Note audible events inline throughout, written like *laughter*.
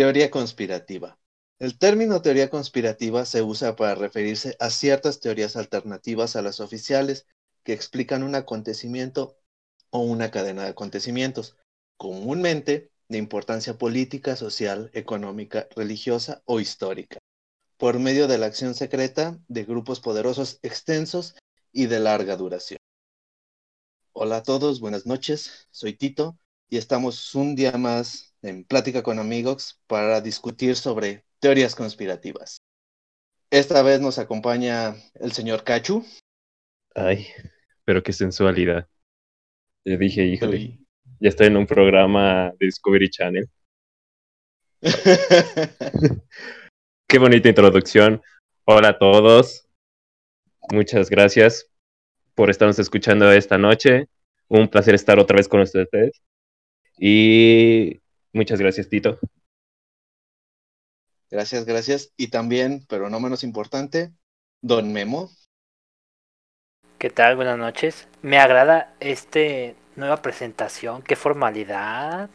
Teoría conspirativa. El término teoría conspirativa se usa para referirse a ciertas teorías alternativas a las oficiales que explican un acontecimiento o una cadena de acontecimientos, comúnmente de importancia política, social, económica, religiosa o histórica, por medio de la acción secreta de grupos poderosos extensos y de larga duración. Hola a todos, buenas noches, soy Tito y estamos un día más en Plática con Amigos para discutir sobre teorías conspirativas. Esta vez nos acompaña el señor Cachu. Ay, pero qué sensualidad. Le dije, híjole, ya estoy en un programa de Discovery Channel. *laughs* qué bonita introducción. Hola a todos. Muchas gracias por estarnos escuchando esta noche. Un placer estar otra vez con ustedes. Y muchas gracias, Tito. Gracias, gracias. Y también, pero no menos importante, Don Memo. ¿Qué tal? Buenas noches. Me agrada este nueva presentación. Qué formalidad.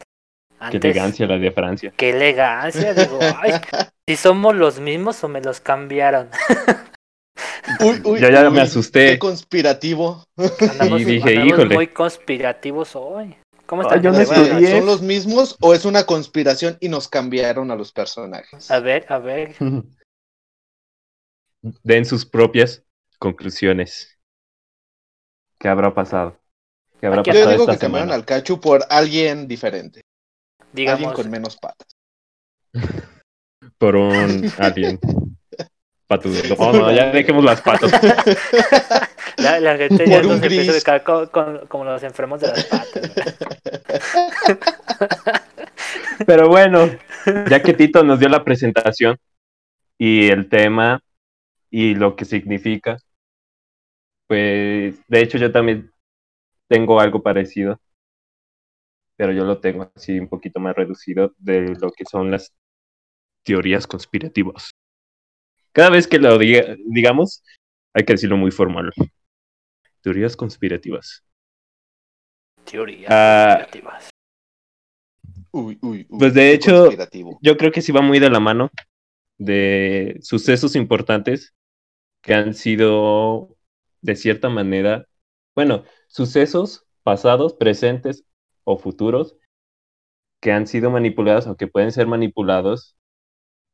qué elegancia la de Francia. Qué elegancia. Digo, ay, *laughs* si somos los mismos o me los cambiaron. *laughs* Uy, uy, ya, ya me asusté. Qué conspirativo. Andamos, y dije, híjole. Muy conspirativos hoy. ¿Cómo Ay, están? yo no estudié. ¿Son los mismos o es una conspiración y nos cambiaron a los personajes? A ver, a ver. *laughs* Den sus propias conclusiones. ¿Qué habrá pasado? ¿Qué habrá Aquí- Yo digo esta que cambiaron al Cachu por alguien diferente. Alguien Digamos, con menos patas. *laughs* Por un alien. *laughs* Patudo. *laughs* No, no, ya dejemos las patas. *laughs* la, la gente ya nos empieza a co- con- como los enfermos de las patas. *laughs* Pero bueno, ya que Tito nos dio la presentación y el tema y lo que significa, pues de hecho yo también tengo algo parecido, pero yo lo tengo así un poquito más reducido de lo que son las teorías conspirativas. Cada vez que lo diga- digamos, hay que decirlo muy formal. Teorías conspirativas. Teorías Ah, conspirativas. Uy, uy, uy. Pues, de hecho- yo creo que sí va muy de la mano de sucesos importantes que han sido, de cierta manera, bueno, sucesos pasados, presentes o futuros que han sido manipulados o que pueden ser manipulados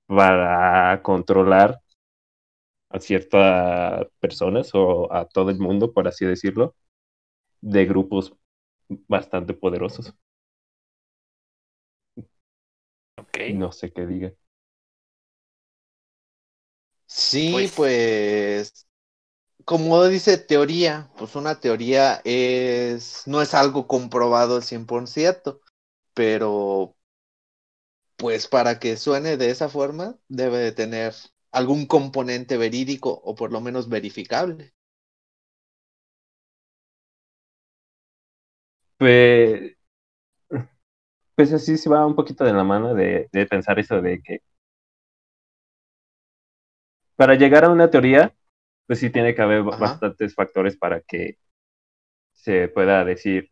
para controlar a ciertas personas o a todo el mundo, por así decirlo, de grupos bastante poderosos. Ok. No sé qué diga. Sí, Pues- pues, como dice teoría, pues una teoría es, no es algo comprobado al 100%, pero pues para que suene de esa forma debe de tener algún componente verídico o por lo menos verificable. Pues, pues así se va un poquito de la mano de, de pensar eso de que para llegar a una teoría, pues sí tiene que haber Ajá. bastantes factores para que se pueda decir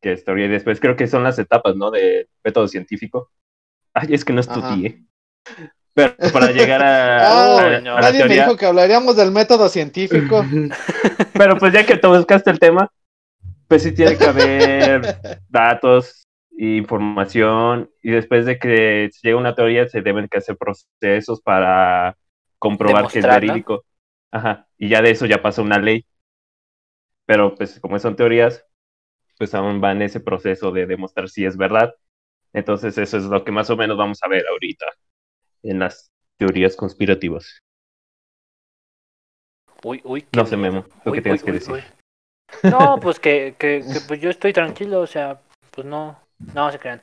que es teoría. Y después creo que son las etapas, ¿no? De método científico. Ay, es que no Ajá. Pero para llegar a, *laughs* a- no. a la Nadie me dijo que hablaríamos del método científico. *laughs* pero pues ya que te buscaste el tema, pues sí tiene que haber *laughs* datos e información y después de que se llega a una teoría se deben que hacer procesos para comprobar que es verídico. Ajá, y ya de eso ya pasa una ley. Pero pues como son teorías, pues aún va en ese proceso de demostrar si es verdad. Entonces eso es lo que más o menos vamos a ver ahorita en las teorías conspirativas. Uy, uy. No sé. Memo, lo Uy, que tienes uy, que uy, decir. uy. *laughs* No, pues que, que, que, pues yo estoy tranquilo, o sea, pues no, no se crean.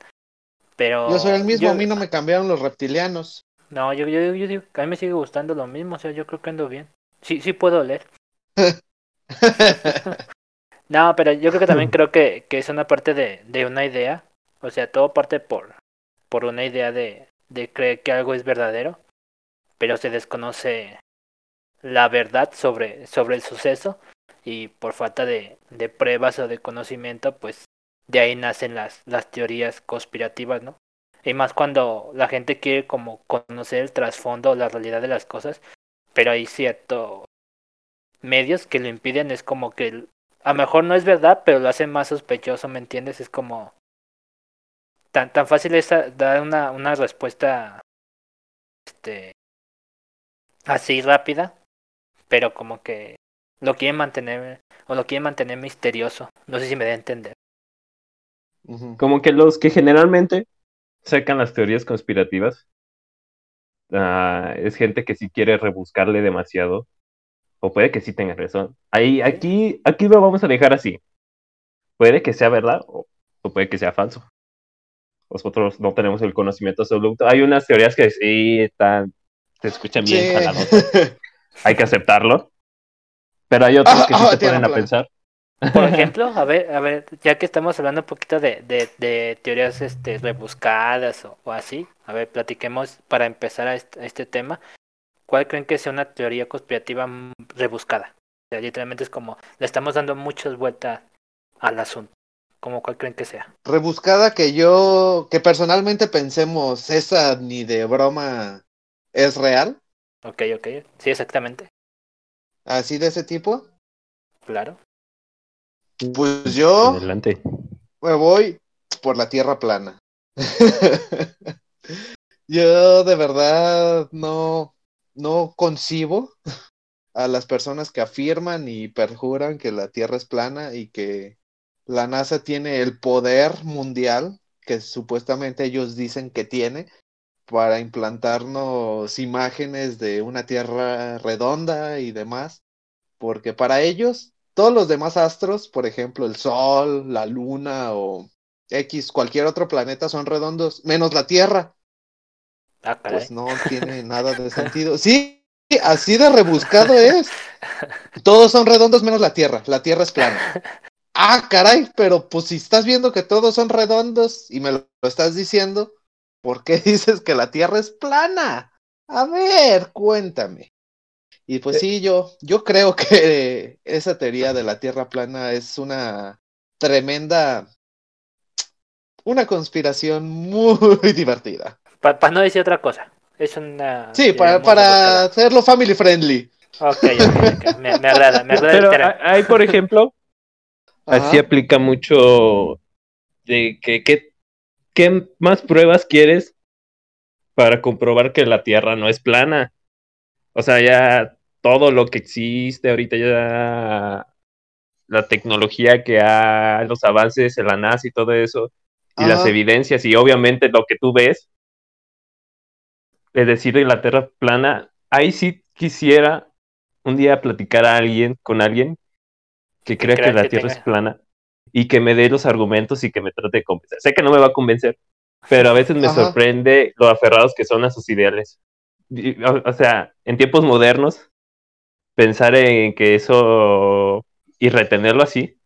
Pero Yo soy el mismo, yo- a mí no me cambiaron los reptilianos. No, yo, yo, yo digo que a mí me sigue gustando lo mismo, o sea, yo creo que ando bien. Sí, sí puedo leer. *laughs* No, pero yo creo que también *laughs* creo que, que es una parte de, de una idea. O sea, todo parte por, por una idea de, de creer que algo es verdadero, pero se desconoce la verdad sobre, sobre el suceso y por falta de, de pruebas o de conocimiento, pues de ahí nacen las, las teorías conspirativas, ¿no? Y más cuando la gente quiere como conocer el trasfondo, la realidad de las cosas, pero hay ciertos medios que lo impiden, es como que a lo mejor no es verdad, pero lo hacen más sospechoso, ¿me entiendes? Es como tan, tan fácil es dar una, una respuesta este así rápida, pero como que lo quieren mantener o lo quieren mantener misterioso. No sé si me da a entender. Como que los que generalmente sacan las teorías conspirativas uh, es gente que sí quiere rebuscarle demasiado o puede que sí tenga razón. Ahí, aquí, aquí lo vamos a dejar así. Puede que sea verdad o, o puede que sea falso. Nosotros no tenemos el conocimiento absoluto. Hay unas teorías que sí están, se escuchan bien sí. Hay que aceptarlo. Pero hay otros que sí se ponen a pensar. Por *laughs* ejemplo, a ver, a ver, ya que estamos hablando un poquito de, de, de teorías este, rebuscadas o, o, así, a ver, platiquemos para empezar a este, a este, tema. ¿Cuál creen que sea una teoría conspirativa rebuscada? O sea, literalmente es como, le estamos dando muchas vueltas al asunto. ¿Cómo cuál creen que sea? Rebuscada que yo, que personalmente pensemos, esa ni de broma es real. Ok, ok, sí, exactamente. ¿Así de ese tipo? Claro. Pues yo Adelante. me voy por la tierra plana. *laughs* yo de verdad no, no concibo a las personas que afirman y perjuran que la tierra es plana y que la NASA tiene el poder mundial que supuestamente ellos dicen que tiene para implantarnos imágenes de una tierra redonda y demás, porque para ellos todos los demás astros, por ejemplo, el Sol, la Luna o X, cualquier otro planeta son redondos, menos la Tierra. Ah, pues no tiene nada de sentido. Sí, así de rebuscado es. *laughs* Todos son redondos menos la Tierra. La Tierra es plana. *laughs* Ah, caray, pero pues si estás viendo que todos son redondos y me lo estás diciendo, ¿por qué *laughs* dices que la Tierra es plana? A ver, cuéntame. Y pues sí, yo, yo creo que *laughs* esa teoría de la Tierra plana es una tremenda, una conspiración muy *laughs* divertida. Para pa no decir otra cosa, es una... Sí, para, para hacerlo family friendly. Ok, okay, okay. Me, me, agrada, me agrada Pero el ahí, por ejemplo, así aplica mucho de que, que, ¿qué más pruebas quieres para comprobar que la Tierra no es plana? O sea, ya todo lo que existe ahorita, ya la tecnología que hay, los avances en la NASA y todo eso, y Ajá. las evidencias, y obviamente lo que tú ves, es decir, de la Tierra plana, ahí sí quisiera un día platicar a alguien, con alguien que crea que, que la que Tierra tenga. es plana y que me dé los argumentos y que me trate de convencer. Sé que no me va a convencer, pero a veces me Ajá. sorprende lo aferrados que son a sus ideales. O, o sea, en tiempos modernos, pensar en que eso y retenerlo así,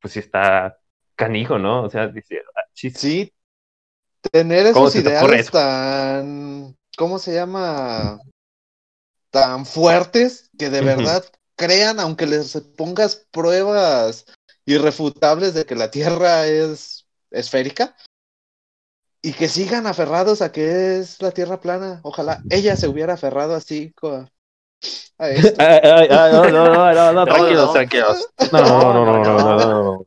pues sí está canijo, ¿no? O sea, dice, ah, sí, tener esos ideales tan, ¿cómo se llama? Tan fuertes que de verdad crean, aunque les pongas pruebas irrefutables de que la Tierra es esférica, y que sigan aferrados a que es la Tierra plana. Ojalá ella se hubiera aferrado así a *laughs* esto. Ay, ay, ay, no, no, no, no, no, tranquilos, tranquilos. No, no, no, no, no, no, no.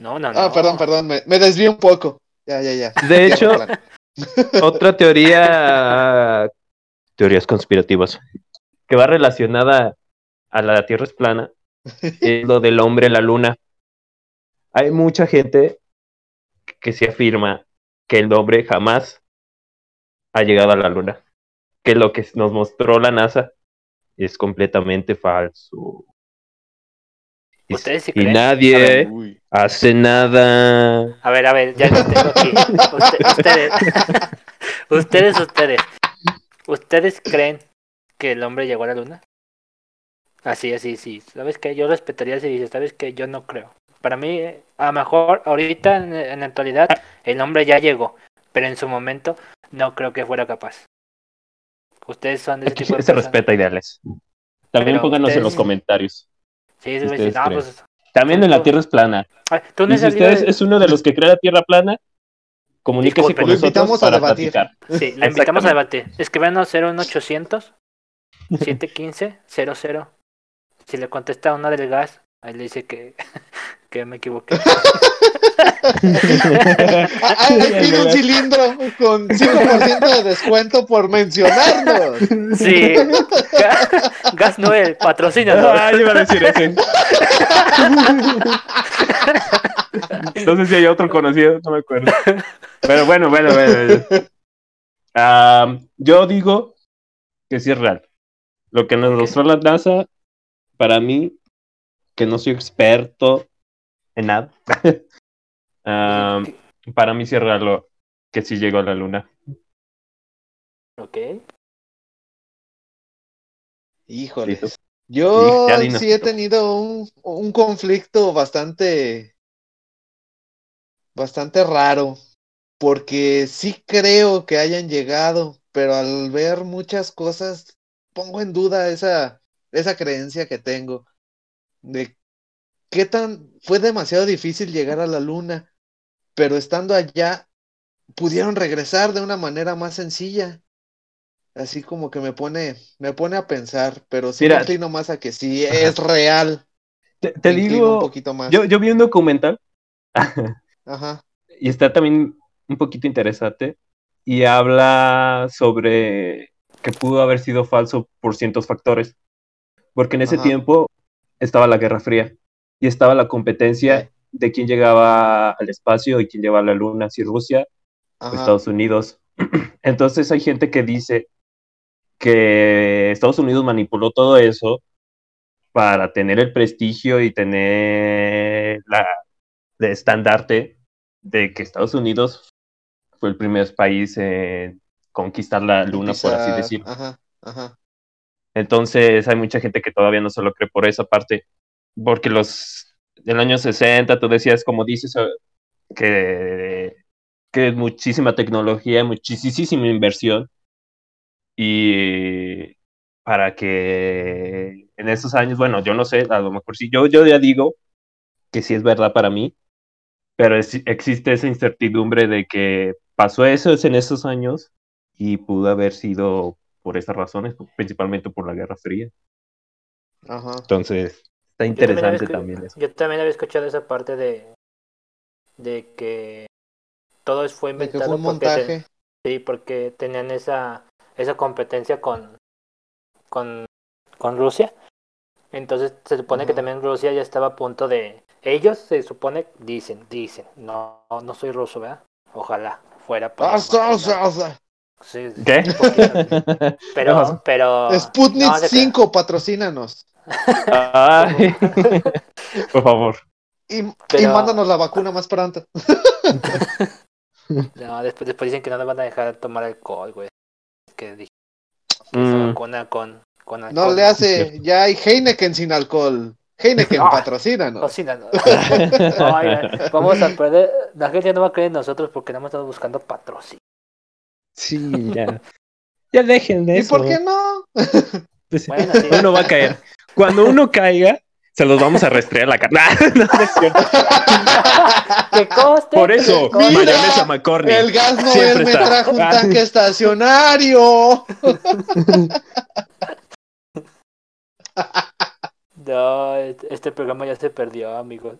No, no, no. Ah, perdón, perdón, me, me desvié un poco. Ya, ya, ya. De hecho, *laughs* otra teoría, teorías conspirativas, que va relacionada a la Tierra es plana, *laughs* es lo del hombre en la luna. Hay mucha gente que se afirma que el hombre jamás ha llegado a la luna, que lo que nos mostró la NASA es completamente falso. ¿Ustedes sí y nadie ver, hace nada. A ver, a ver, ya que tengo aquí. Usted, ustedes, *laughs* ustedes, ustedes, ¿ustedes creen que el hombre llegó a la luna? Así, así, sí. ¿Sabes qué? Yo respetaría si dices, ¿sabes qué? Yo no creo. Para mí, a lo mejor ahorita, en, en la actualidad, el hombre ya llegó, pero en su momento no creo que fuera capaz. Ustedes son de ese Aquí tipo de se personas. respeta ideales. También Pero pónganos en ustedes- los comentarios. Sí, sí, sí, ustedes no, creen. pues, También en la Tierra es plana. ay, tú no Y si salido usted de- es uno de los que cree la Tierra plana, comuníquese con Lo nosotros invitamos a para debatir. platicar. Sí, lo invitamos a debatir. Escríbanos 01800 715 00. Si le contesta una del gas, ahí le dice que, *laughs* que me equivoqué. Ah, ah, ahí pide un cilindro con 5% de descuento por mencionarnos. Sí. Ga- Gas Noel, patrocínanos. Ah, iba a decir ese. No sé si hay otro conocido, no me acuerdo. Pero bueno, bueno, bueno. bueno. Ah, yo digo que sí es real. Lo que nos mostró la NASA, para mí, que no soy experto en nada, *laughs* para mí sí es real lo, que sí llegó a la Luna. Ok. Híjole. Yo Sí, he tenido un, un conflicto bastante, bastante raro, porque sí creo que hayan llegado, pero al ver muchas cosas pongo en duda esa, esa creencia que tengo de qué tan fue demasiado difícil llegar a la luna, pero estando allá pudieron regresar de una manera más sencilla. Así como que me pone, me pone a pensar, pero sí Mira. me inclino más a que sí es real. Te, inclino un digo, poquito más. yo, yo vi un documental *laughs* Ajá, y está también un poquito interesante y habla sobre que pudo haber sido falso por ciertos factores. Porque en ese Ajá. tiempo estaba la Guerra Fría y estaba la competencia de quién llegaba al espacio y quién llegaba a la Luna, si Rusia o Estados Unidos. *clears throat* Entonces hay gente que dice que Estados Unidos manipuló todo eso para tener el prestigio y tener la de estandarte de que Estados Unidos fue el primer país en conquistar la luna, por así decirlo. Ajá, ajá, Entonces hay mucha gente que todavía no se lo cree por esa parte, porque los del año 60, tú decías, como dices, eh, que, que es muchísima tecnología, muchísima inversión, y para que en esos años, bueno, yo no sé, a lo mejor sí, yo, yo ya digo que sí es verdad para mí, pero es- existe esa incertidumbre de que pasó eso en esos años y pudo haber sido por esas razones, principalmente por la Guerra Fría. ajá. Entonces, está Yo también, había interesante también eso. yo también había escuchado esa parte de, de que todo es- fue inventado fue un porque te- montaje. sí, porque tenían esa, esa competencia con, con, con Rusia. Entonces se supone que también Rusia ya estaba a punto de... Ellos se supone, dicen, dicen, no, no soy ruso, ¿verdad? Ojalá fuera. para Sí, ¿Qué? *laughs* Pero, pero... Sputnik no, de que- 5, patrocínanos. Ay, *laughs* por favor. Y, mándanos la vacuna más pronto. *laughs* No, después, después dicen que no nos van a dejar tomar alcohol, güey. Que dije que Mm. vacuna con, con alcohol. No le hace, ya hay Heineken sin alcohol. Heineken, Ah. patrocínanos. No, oigan, vamos a perder. La gente no va a creer en nosotros porque no hemos estado buscando patrocinio. Sí, ya. Ya dejen de ¿Y eso. por qué no? Pues, Bueno, sí. *laughs* uno va a caer. Cuando uno caiga, se los vamos a restrear la cara. *laughs* no, no es cierto. *laughs* Que coste. Por eso, coste. Mayonesa McCorney. El gas Siempre me está. trajo un Ah. tanque estacionario. No, este programa ya se perdió, amigos.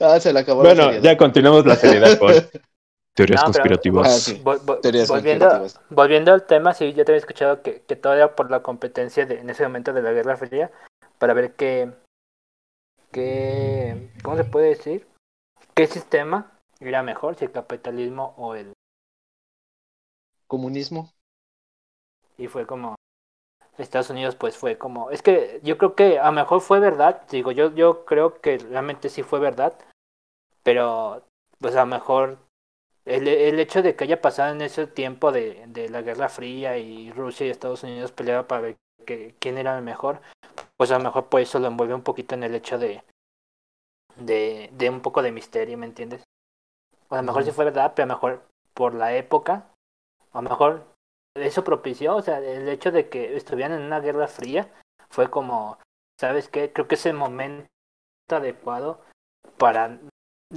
ah, se le acabó la Bueno, ya continuamos la seriedad con teorías No, pero- conspirativas. Ah, sí. Vol- vol- Teorías volviendo, conspirativas. volviendo al tema, sí, yo te había escuchado que, que todo era por la competencia de, en ese momento de la Guerra Fría para ver qué, qué, ¿cómo se puede decir? ¿Qué sistema era mejor, si el capitalismo o el... Comunismo. Y fue como... Estados Unidos pues fue como... Es que yo creo que a lo mejor fue verdad, digo, yo, yo creo que realmente sí fue verdad, pero pues a lo mejor el, el hecho de que haya pasado en ese tiempo de, de la Guerra Fría y Rusia y Estados Unidos peleaban para ver que, quién era el mejor, pues a lo mejor por eso lo envuelve un poquito en el hecho de, de, de un poco de misterio, ¿me entiendes? O a lo mejor sí Ujú. fue verdad, pero a lo mejor por la época, a lo mejor eso propició, o sea, el hecho de que estuvieran en una guerra fría fue como, ¿sabes qué? Creo que es el momento adecuado para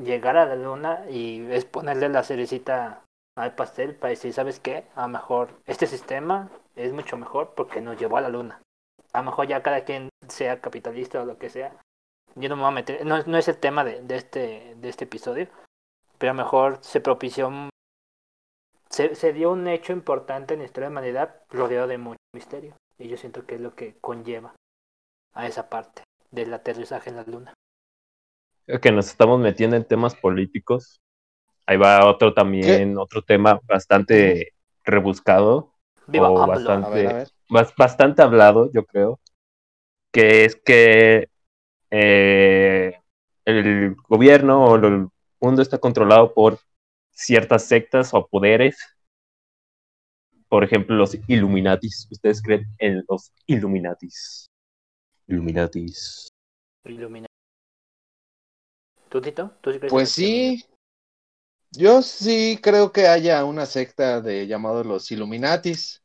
llegar a la luna y es ponerle la cerecita al pastel para decir, ¿sabes qué? A lo mejor este sistema es mucho mejor porque nos llevó a la luna. A lo mejor ya cada quien sea capitalista o lo que sea. Yo no me voy a meter, no, no es el tema de, de, este, de este episodio, pero a lo mejor se propició, se, se dio un hecho importante en la historia de la humanidad rodeado de mucho misterio. Y yo siento que es lo que conlleva a esa parte del aterrizaje en la luna. Que nos estamos metiendo en temas políticos. Ahí va otro también, ¿Qué? otro tema bastante rebuscado. Viva o bastante, A ver, a ver. bas- bastante hablado, yo creo. Que es que eh, el gobierno o el mundo está controlado por ciertas sectas o poderes. Por ejemplo, los Illuminatis. ¿Ustedes creen en los Illuminatis? Illuminatis. ¿Tú, Tito? ¿Tú sí crees Pues sí. Yo sí creo que haya una secta de llamados los Illuminatis,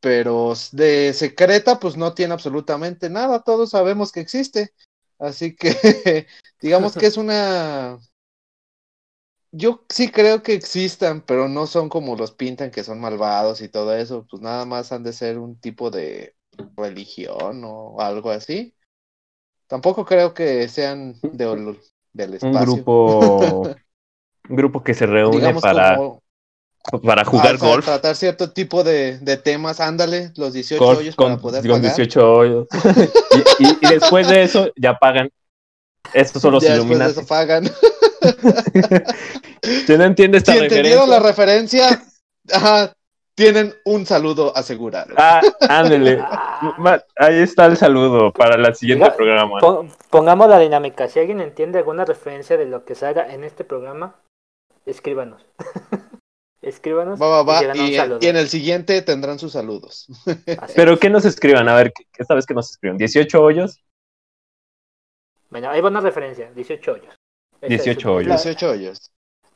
pero de secreta pues no tiene absolutamente nada, todos sabemos que existe. Así que *laughs* digamos que es una yo sí creo que existan, pero no son como los pintan que son malvados y todo eso, pues nada más han de ser un tipo de religión o algo así. Tampoco creo que sean de, *laughs* del Un espacio. grupo, un grupo que se reúne digamos para, como para jugar ah, para golf. tratar cierto tipo de, de temas, ándale, los 18 golf hoyos con, para poder con pagar. 18 hoyos. *laughs* y, y- y después de eso ya pagan. Estos son los ya después de eso pagan. *laughs* ¿Usted no entiende esta si entendieron la referencia? referencia, ajá, tienen un saludo asegurado. Ah, ándele. Ah. Ahí está el saludo para el siguiente Diga- programa. Pon- pongamos la dinámica. Si alguien entiende alguna referencia de lo que salga en este programa, escríbanos. *laughs* escríbanos Va, va, va. y, un Y, en el siguiente tendrán sus saludos. Así Pero es. que nos escriban, a ver, ¿qué- esta vez que nos escriban. ¿18 hoyos? Bueno, ahí va una referencia, 18 hoyos. Esa 18 es- hoyos. la- 18 hoyos.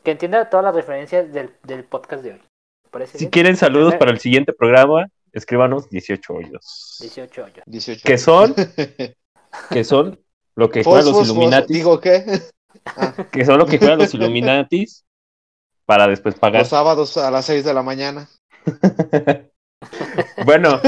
que entienda todas las referencias del, del podcast de hoy. ¿Te ¿Parece Si bien? quieren saludos para el siguiente programa, escríbanos 18 hoyos. 18 hoyos. 18 ¿Qué hoyos. son? *laughs* Que son lo que juegan los. Illuminatis. Digo qué? *laughs* Que son lo que juegan los Illuminatis para después pagar. Los sábados a las 6 de la mañana. *laughs* Bueno,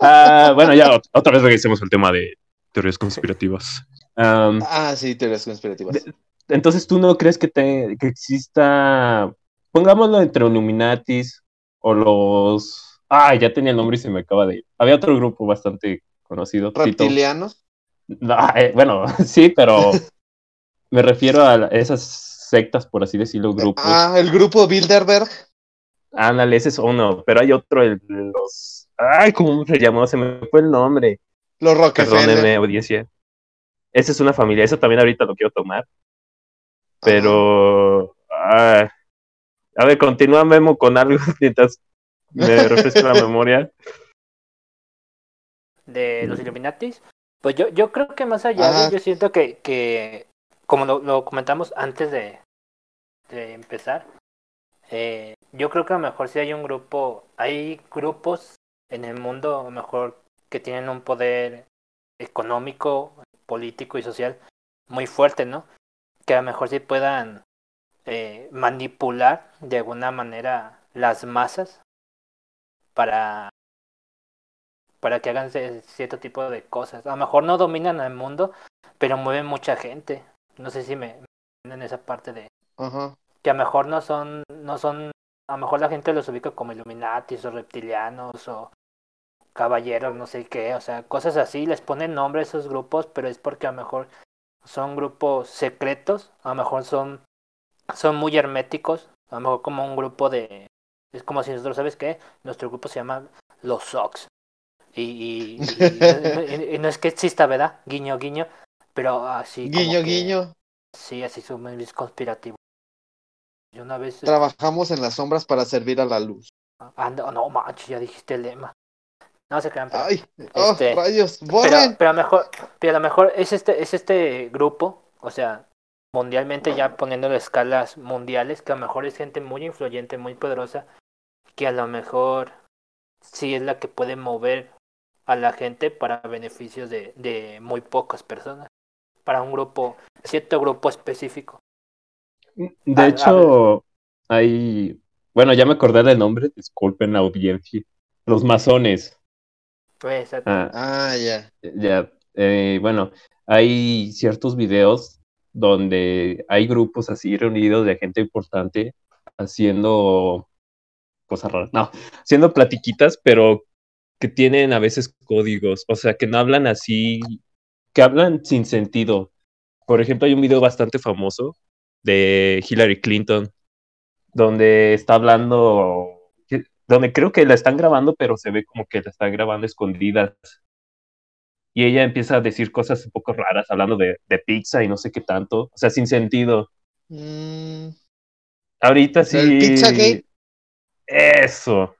ah, bueno, ya ot- otra vez regresemos al tema de teorías conspirativas. Ah, sí, teorías conspirativas. entonces, ¿tú no crees que, te, que exista, pongámoslo entre Illuminatis o los... Ah, ya tenía el nombre y se me acaba de ir. Había otro grupo bastante conocido. Reptilianos. No, eh, bueno, *laughs* sí, pero me refiero a esas sectas, por así decirlo, grupos. Ah, el grupo Bilderberg. Ándale, ese es uno, pero hay otro, el los... Ay, ¿cómo se llamó? Se me fue el nombre. Los Rockefeller. Perdóneme, audiencia. Esa es una familia, eso también ahorita lo quiero tomar. Pero. ah, a ver, continúa Memo con algo *laughs* mientras me refresco la memoria. de los Illuminatis. Pues yo, yo creo que más allá, de- yo siento que, que como lo, lo comentamos antes de, de empezar, eh, yo creo que a lo mejor si hay un grupo, hay grupos en el mundo a lo mejor que tienen un poder económico, político y social muy fuerte, ¿no? Que a lo mejor sí puedan eh, manipular de alguna manera las masas para para que hagan cierto tipo de cosas. A lo mejor no dominan el mundo, pero mueven mucha gente. No sé si me me en esa parte de Ajá. que a lo mejor no son no son a lo mejor la gente los ubica como Illuminatis o reptilianos o caballeros, no sé qué, o sea, cosas así, les ponen nombre a esos grupos, pero es porque a lo mejor son grupos secretos, a lo mejor son son muy herméticos, a lo mejor como un grupo de es como si nosotros, ¿sabes qué? Nuestro grupo se llama Los Sox. Y, y, y- y- no es que exista, ¿verdad? Guiño, guiño, pero así como guiño, que- guiño. Sí, así son. Yo una vez Trabajamos en las sombras para servir a la luz. Anda, no manches, ya dijiste el lema. No se crean, pero, Ay, oh, Este, rayos, pero, pero a lo mejor, pero a lo mejor es este, es este grupo, o sea, mundialmente ya poniéndolo a escalas mundiales, que a lo mejor es gente muy influyente, muy poderosa, que a lo mejor sí es la que puede mover a la gente para beneficios de, de muy pocas personas, para un grupo, cierto grupo específico. De Ah, hecho, hay. Bueno, ya me acordé del nombre, disculpen la audiencia. Los masones. Pues, exacto. Ah, Ah, ya. ya. eh, bueno, hay ciertos videos donde hay grupos así reunidos de gente importante haciendo cosas raras. No, haciendo platiquitas, pero que tienen a veces códigos. O sea, que no hablan así, que hablan sin sentido. Por ejemplo, hay un video bastante famoso de Hillary Clinton, donde está hablando, donde creo que la están grabando, pero se ve como que la están grabando escondidas. Y ella empieza a decir cosas un poco raras, hablando de, de pizza y no sé qué tanto, o sea, sin sentido. Mm, Ahorita sí. ¿El Pizzagate? Eso.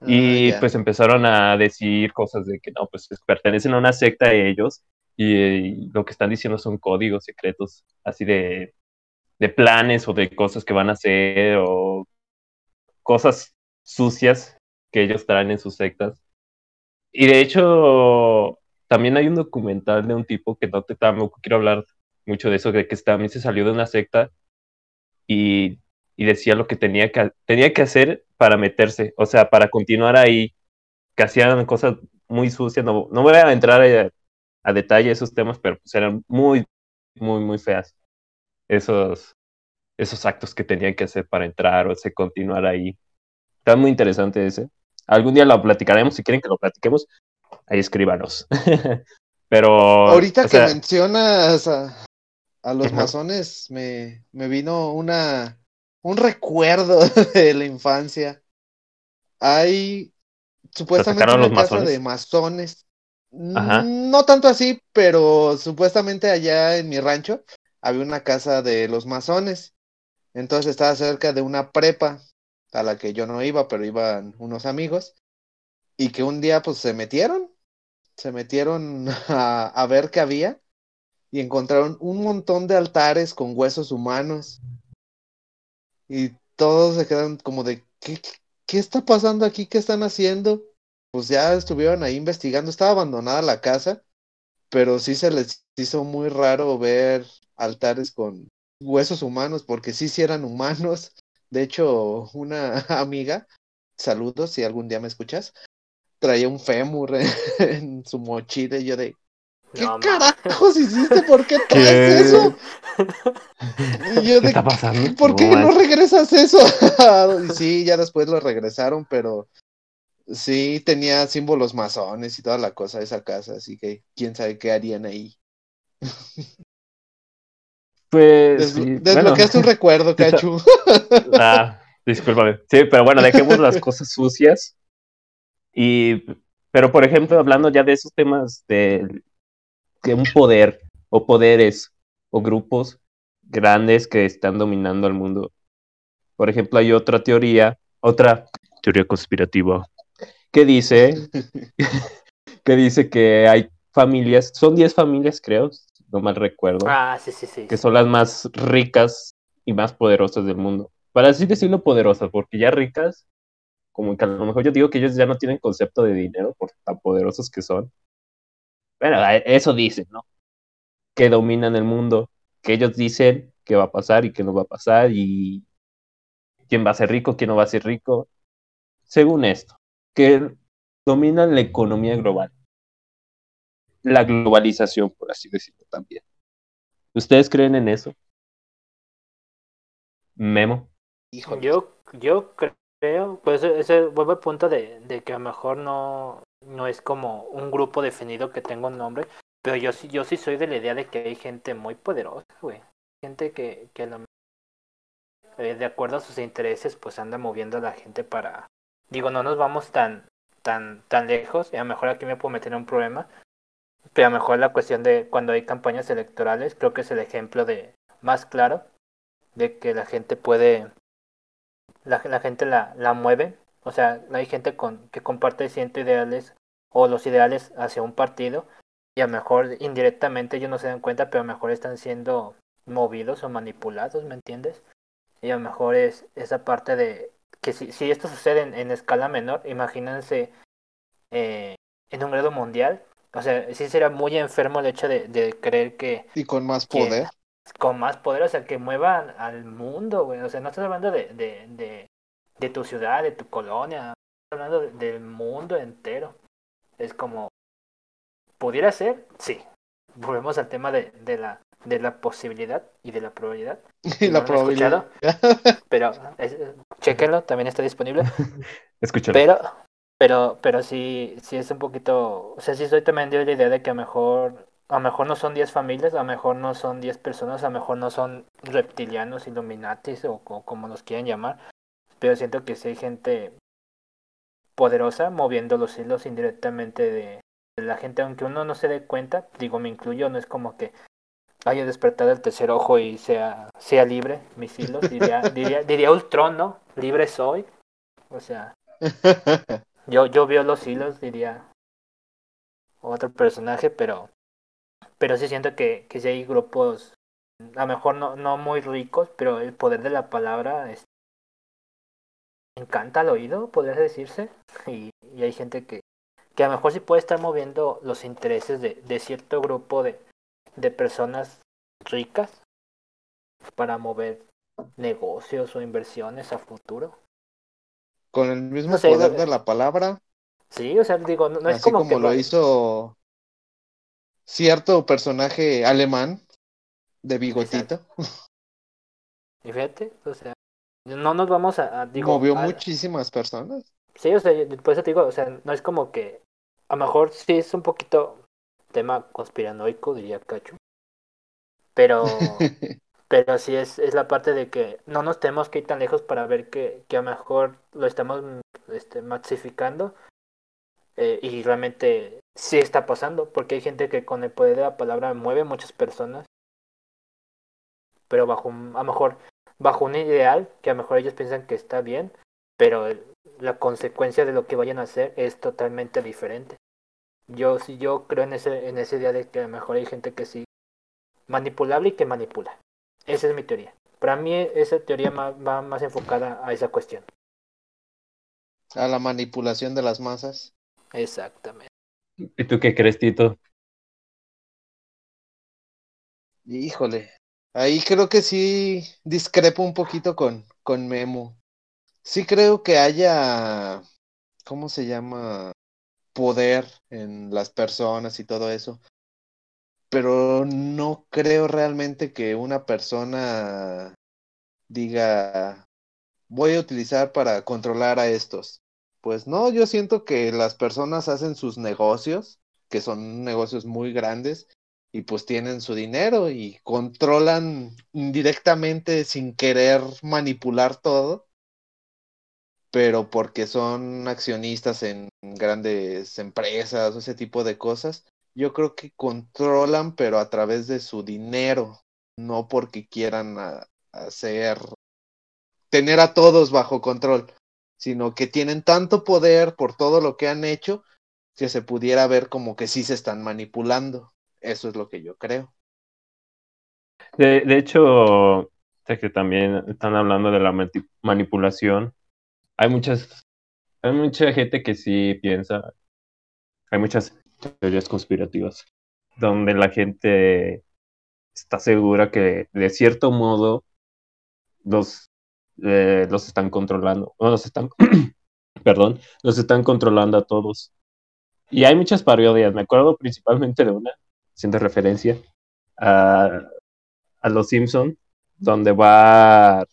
ah, Y pues empezaron a decir cosas de que no, pues pertenecen a una secta ellos y, y lo que están diciendo son códigos secretos, así de, de planes o de cosas que van a hacer o cosas sucias que ellos traen en sus sectas. Y de hecho, también hay un documental de un tipo que no te tampoco quiero hablar mucho de eso, de que también se salió de una secta y, y decía lo que tenía que, tenía que hacer para meterse, o sea, para continuar ahí, que hacían cosas muy sucias, no, no voy a entrar a, a detalle esos temas, pero pues eran muy, muy, muy feas esos, esos actos que tenían que hacer para entrar o sea, continuar ahí. Está muy interesante ese. Algún día lo platicaremos, si quieren que lo platiquemos, ahí escríbanos. *laughs* pero... Ahorita sea, que mencionas a, a los Ajá. masones, me, me vino una un recuerdo *laughs* de la infancia. Hay supuestamente una los casa masones? de masones. Ajá. No tanto así, pero supuestamente allá en mi rancho había una casa de los masones. Entonces estaba cerca de una prepa a la que yo no iba, pero iban unos amigos. Y que un día pues se metieron, se metieron *laughs* a, a ver qué había y encontraron un montón de altares con huesos humanos. Y todos se quedan como de, ¿qué, qué está pasando aquí? ¿Qué están haciendo? Pues ya estuvieron ahí investigando, estaba abandonada la casa, pero sí se les hizo muy raro ver altares con huesos humanos, porque sí, sí eran humanos. De hecho, una *laughs* amiga, saludos si algún día me escuchas, traía un fémur en, *laughs* en su mochila y yo de, ¿qué No, carajos hiciste? ¿Por qué *laughs* ¿Qué? traes eso? *laughs* Y yo ¿Qué de, está pasando? ¿Por No qué no regresas eso? y sí, ya después lo regresaron, pero sí tenía símbolos masones y toda la cosa de esa casa, así que quién sabe qué harían ahí. Pues sí, desbloqueaste un recuerdo, Cachu. Ah, discúlpame. Sí, pero bueno, dejemos las cosas sucias. Y, pero por ejemplo, hablando ya de esos temas de, de un poder o poderes o grupos grandes que están dominando al mundo. Por ejemplo, hay otra teoría, otra teoría conspirativa que dice *laughs* que dice que hay familias, son 10 familias creo, no mal recuerdo, Ah, sí, sí, sí. que son las más ricas y más poderosas del mundo. Para así decirlo poderosas, porque ya ricas, como que a lo mejor yo digo que ellos ya no tienen concepto de dinero por tan poderosos que son. Bueno, a- eso dicen, ¿no? Que dominan el mundo, que ellos dicen qué va a pasar y qué no va a pasar y quién va a ser rico, quién no va a ser rico. Según esto, que dominan la economía global. La globalización, por así decirlo también. ¿Ustedes creen en eso? Memo. Híjole. Yo, yo creo, pues ese vuelve al punto de, de que a lo mejor no, no es como un grupo definido que tenga un nombre, pero yo sí, yo sí soy de la idea de que hay gente muy poderosa, güey. Gente que, que a lo eh, de acuerdo a sus intereses, pues anda moviendo a la gente para. Digo, no nos vamos tan, tan, tan lejos, y a lo mejor aquí me puedo meter en un problema, pero a lo mejor la cuestión de cuando hay campañas electorales, creo que es el ejemplo de más claro de que la gente puede la, la gente la, la mueve, o sea, hay gente con, que comparte ciertos ideales o los ideales hacia un partido y a lo mejor indirectamente ellos no se dan cuenta, pero a lo mejor están siendo movidos o manipulados, ¿me entiendes? Y a lo mejor es esa parte de que si, si esto sucede en, en escala menor, imagínense eh, en un grado mundial, o sea, sí sería muy enfermo el hecho de, de creer que Y con más poder. Con más poder, o sea, que muevan al mundo, güey. O sea, no estás hablando de, de, de, de tu ciudad, de tu colonia, estás hablando del mundo entero. Es como, ¿pudiera ser? Sí. Volvemos al tema de, de la de la posibilidad y de la probabilidad. *laughs* Y la probabilidad. *laughs* pero chequenlo, también está disponible. *laughs* Escúchalo. Pero, pero, pero sí, sí es un poquito, o sea, sí estoy también de la idea de que a lo mejor, a lo mejor no son 10 familias, a lo mejor no son 10 personas, a lo mejor no son reptilianos, illuminatis o, como los quieran llamar, pero siento que sí hay gente poderosa moviendo los hilos indirectamente de, de la gente, aunque uno no se dé cuenta, digo, me incluyo, no es como que haya despertado el tercer ojo y sea, sea libre, mis hilos, diría, *laughs* diría, diría Ultron, ¿no? Libre soy. O sea, *laughs* yo, yo veo los hilos, diría otro personaje, pero, pero sí siento que, que si hay grupos, a lo mejor no, no muy ricos, pero el poder de la palabra es, encanta al oído, podría decirse, y, y hay gente que, que a lo mejor sí puede estar moviendo los intereses de, de cierto grupo de, de personas ricas para mover negocios o inversiones a futuro. Con el mismo poder de la palabra. Sí, o sea, digo, no, es como lo hizo cierto personaje alemán de bigotito. Y fíjate, o sea, no nos vamos a, digo, movió muchísimas personas. Sí, o sea, por eso te digo, o sea, no es como que a lo mejor sí es un poquito tema conspiranoico, diría Cacho. Pero, *laughs* pero sí es, es la parte de que no nos tenemos que ir tan lejos para ver que, que a lo mejor lo estamos este, maxificando eh, y realmente sí está pasando, porque hay gente que con el poder de la palabra mueve muchas personas, pero bajo a lo mejor bajo un ideal que a lo mejor ellos piensan que está bien, pero la consecuencia de lo que vayan a hacer es totalmente diferente. Yo sí yo creo en ese en ese idea de que a lo mejor hay gente que sí manipulable y que manipula. Esa es mi teoría. Para mí esa teoría va más enfocada a esa cuestión. A la manipulación de las masas. Exactamente. ¿Y tú qué crees, Tito? Híjole, ahí creo que sí discrepo un poquito con, con Memo. Sí creo que haya, ¿cómo se llama? Poder en las personas y todo eso pero no creo realmente que una persona diga, voy a utilizar para controlar a estos. Pues no, yo siento que las personas hacen sus negocios, que son negocios muy grandes, y pues tienen su dinero y controlan indirectamente sin querer manipular todo, pero porque son accionistas en grandes empresas o ese tipo de cosas, yo creo que controlan, pero a través de su dinero, no porque quieran hacer, tener a todos bajo control, sino que tienen tanto poder por todo lo que han hecho que se pudiera ver como que sí se están manipulando. Eso es lo que yo creo. De, de hecho, que también están hablando de la manipulación. Hay muchas, hay mucha gente que sí piensa, hay muchas teorías conspirativas, donde la gente está segura que de cierto modo los, eh, los están controlando, o los están, *clears throat* perdón, los están controlando a todos. Y hay muchas parodias, me acuerdo principalmente de una, haciendo referencia a, a Los Simpson, donde va,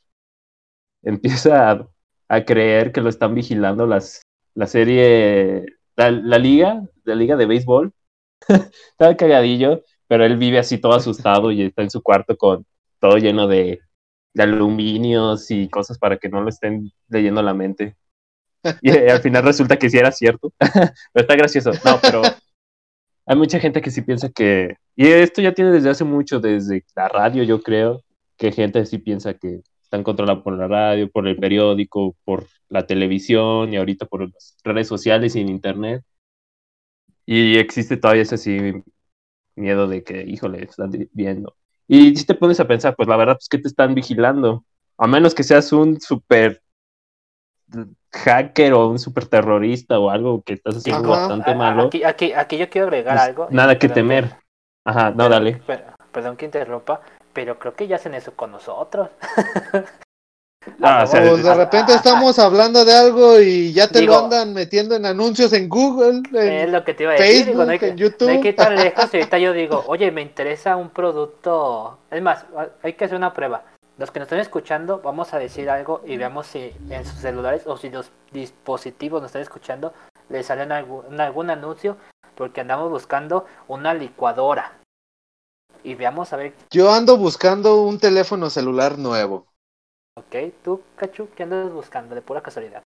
empieza a, creer que lo están vigilando las, la serie la, liga, la liga de béisbol, *laughs* está cagadillo, pero él vive así todo asustado y está en su cuarto con todo lleno de, de aluminios y cosas para que no lo estén leyendo la mente. Y eh, al final resulta que sí era cierto. *laughs* pero está gracioso. No, pero hay mucha gente que sí piensa que. Y esto ya tiene desde hace mucho, desde la radio, yo creo, que gente sí piensa que están controlados por la radio, por el periódico, por la televisión y ahorita por las redes sociales y en internet. Y existe todavía ese sí miedo de que, híjole, están viendo. Y si te pones a pensar, pues la verdad es que te están vigilando. A menos que seas un super hacker o un super terrorista o algo que estás haciendo bastante malo. Aquí, aquí, aquí yo quiero agregar pues algo. Nada que temer. Ajá, no, dale. Perdón que interrumpa, pero creo que ya hacen eso con nosotros. *laughs* Ah, pues de repente estamos hablando de algo y ya te lo andan metiendo en anuncios en Google, en es lo que te iba a decir, Facebook, no hay que, en YouTube. No hay que ir tan lejos y ahorita yo *laughs* digo, oye, me interesa un producto. Es más, hay que hacer una prueba. Los que nos están escuchando, vamos a decir algo y veamos si en sus celulares o si los dispositivos nos están escuchando les salen algún, algún anuncio porque andamos buscando una licuadora. Y veamos a ver. Yo ando buscando un teléfono celular nuevo. Ok, tú, Cachu, ¿qué andas buscando de pura casualidad?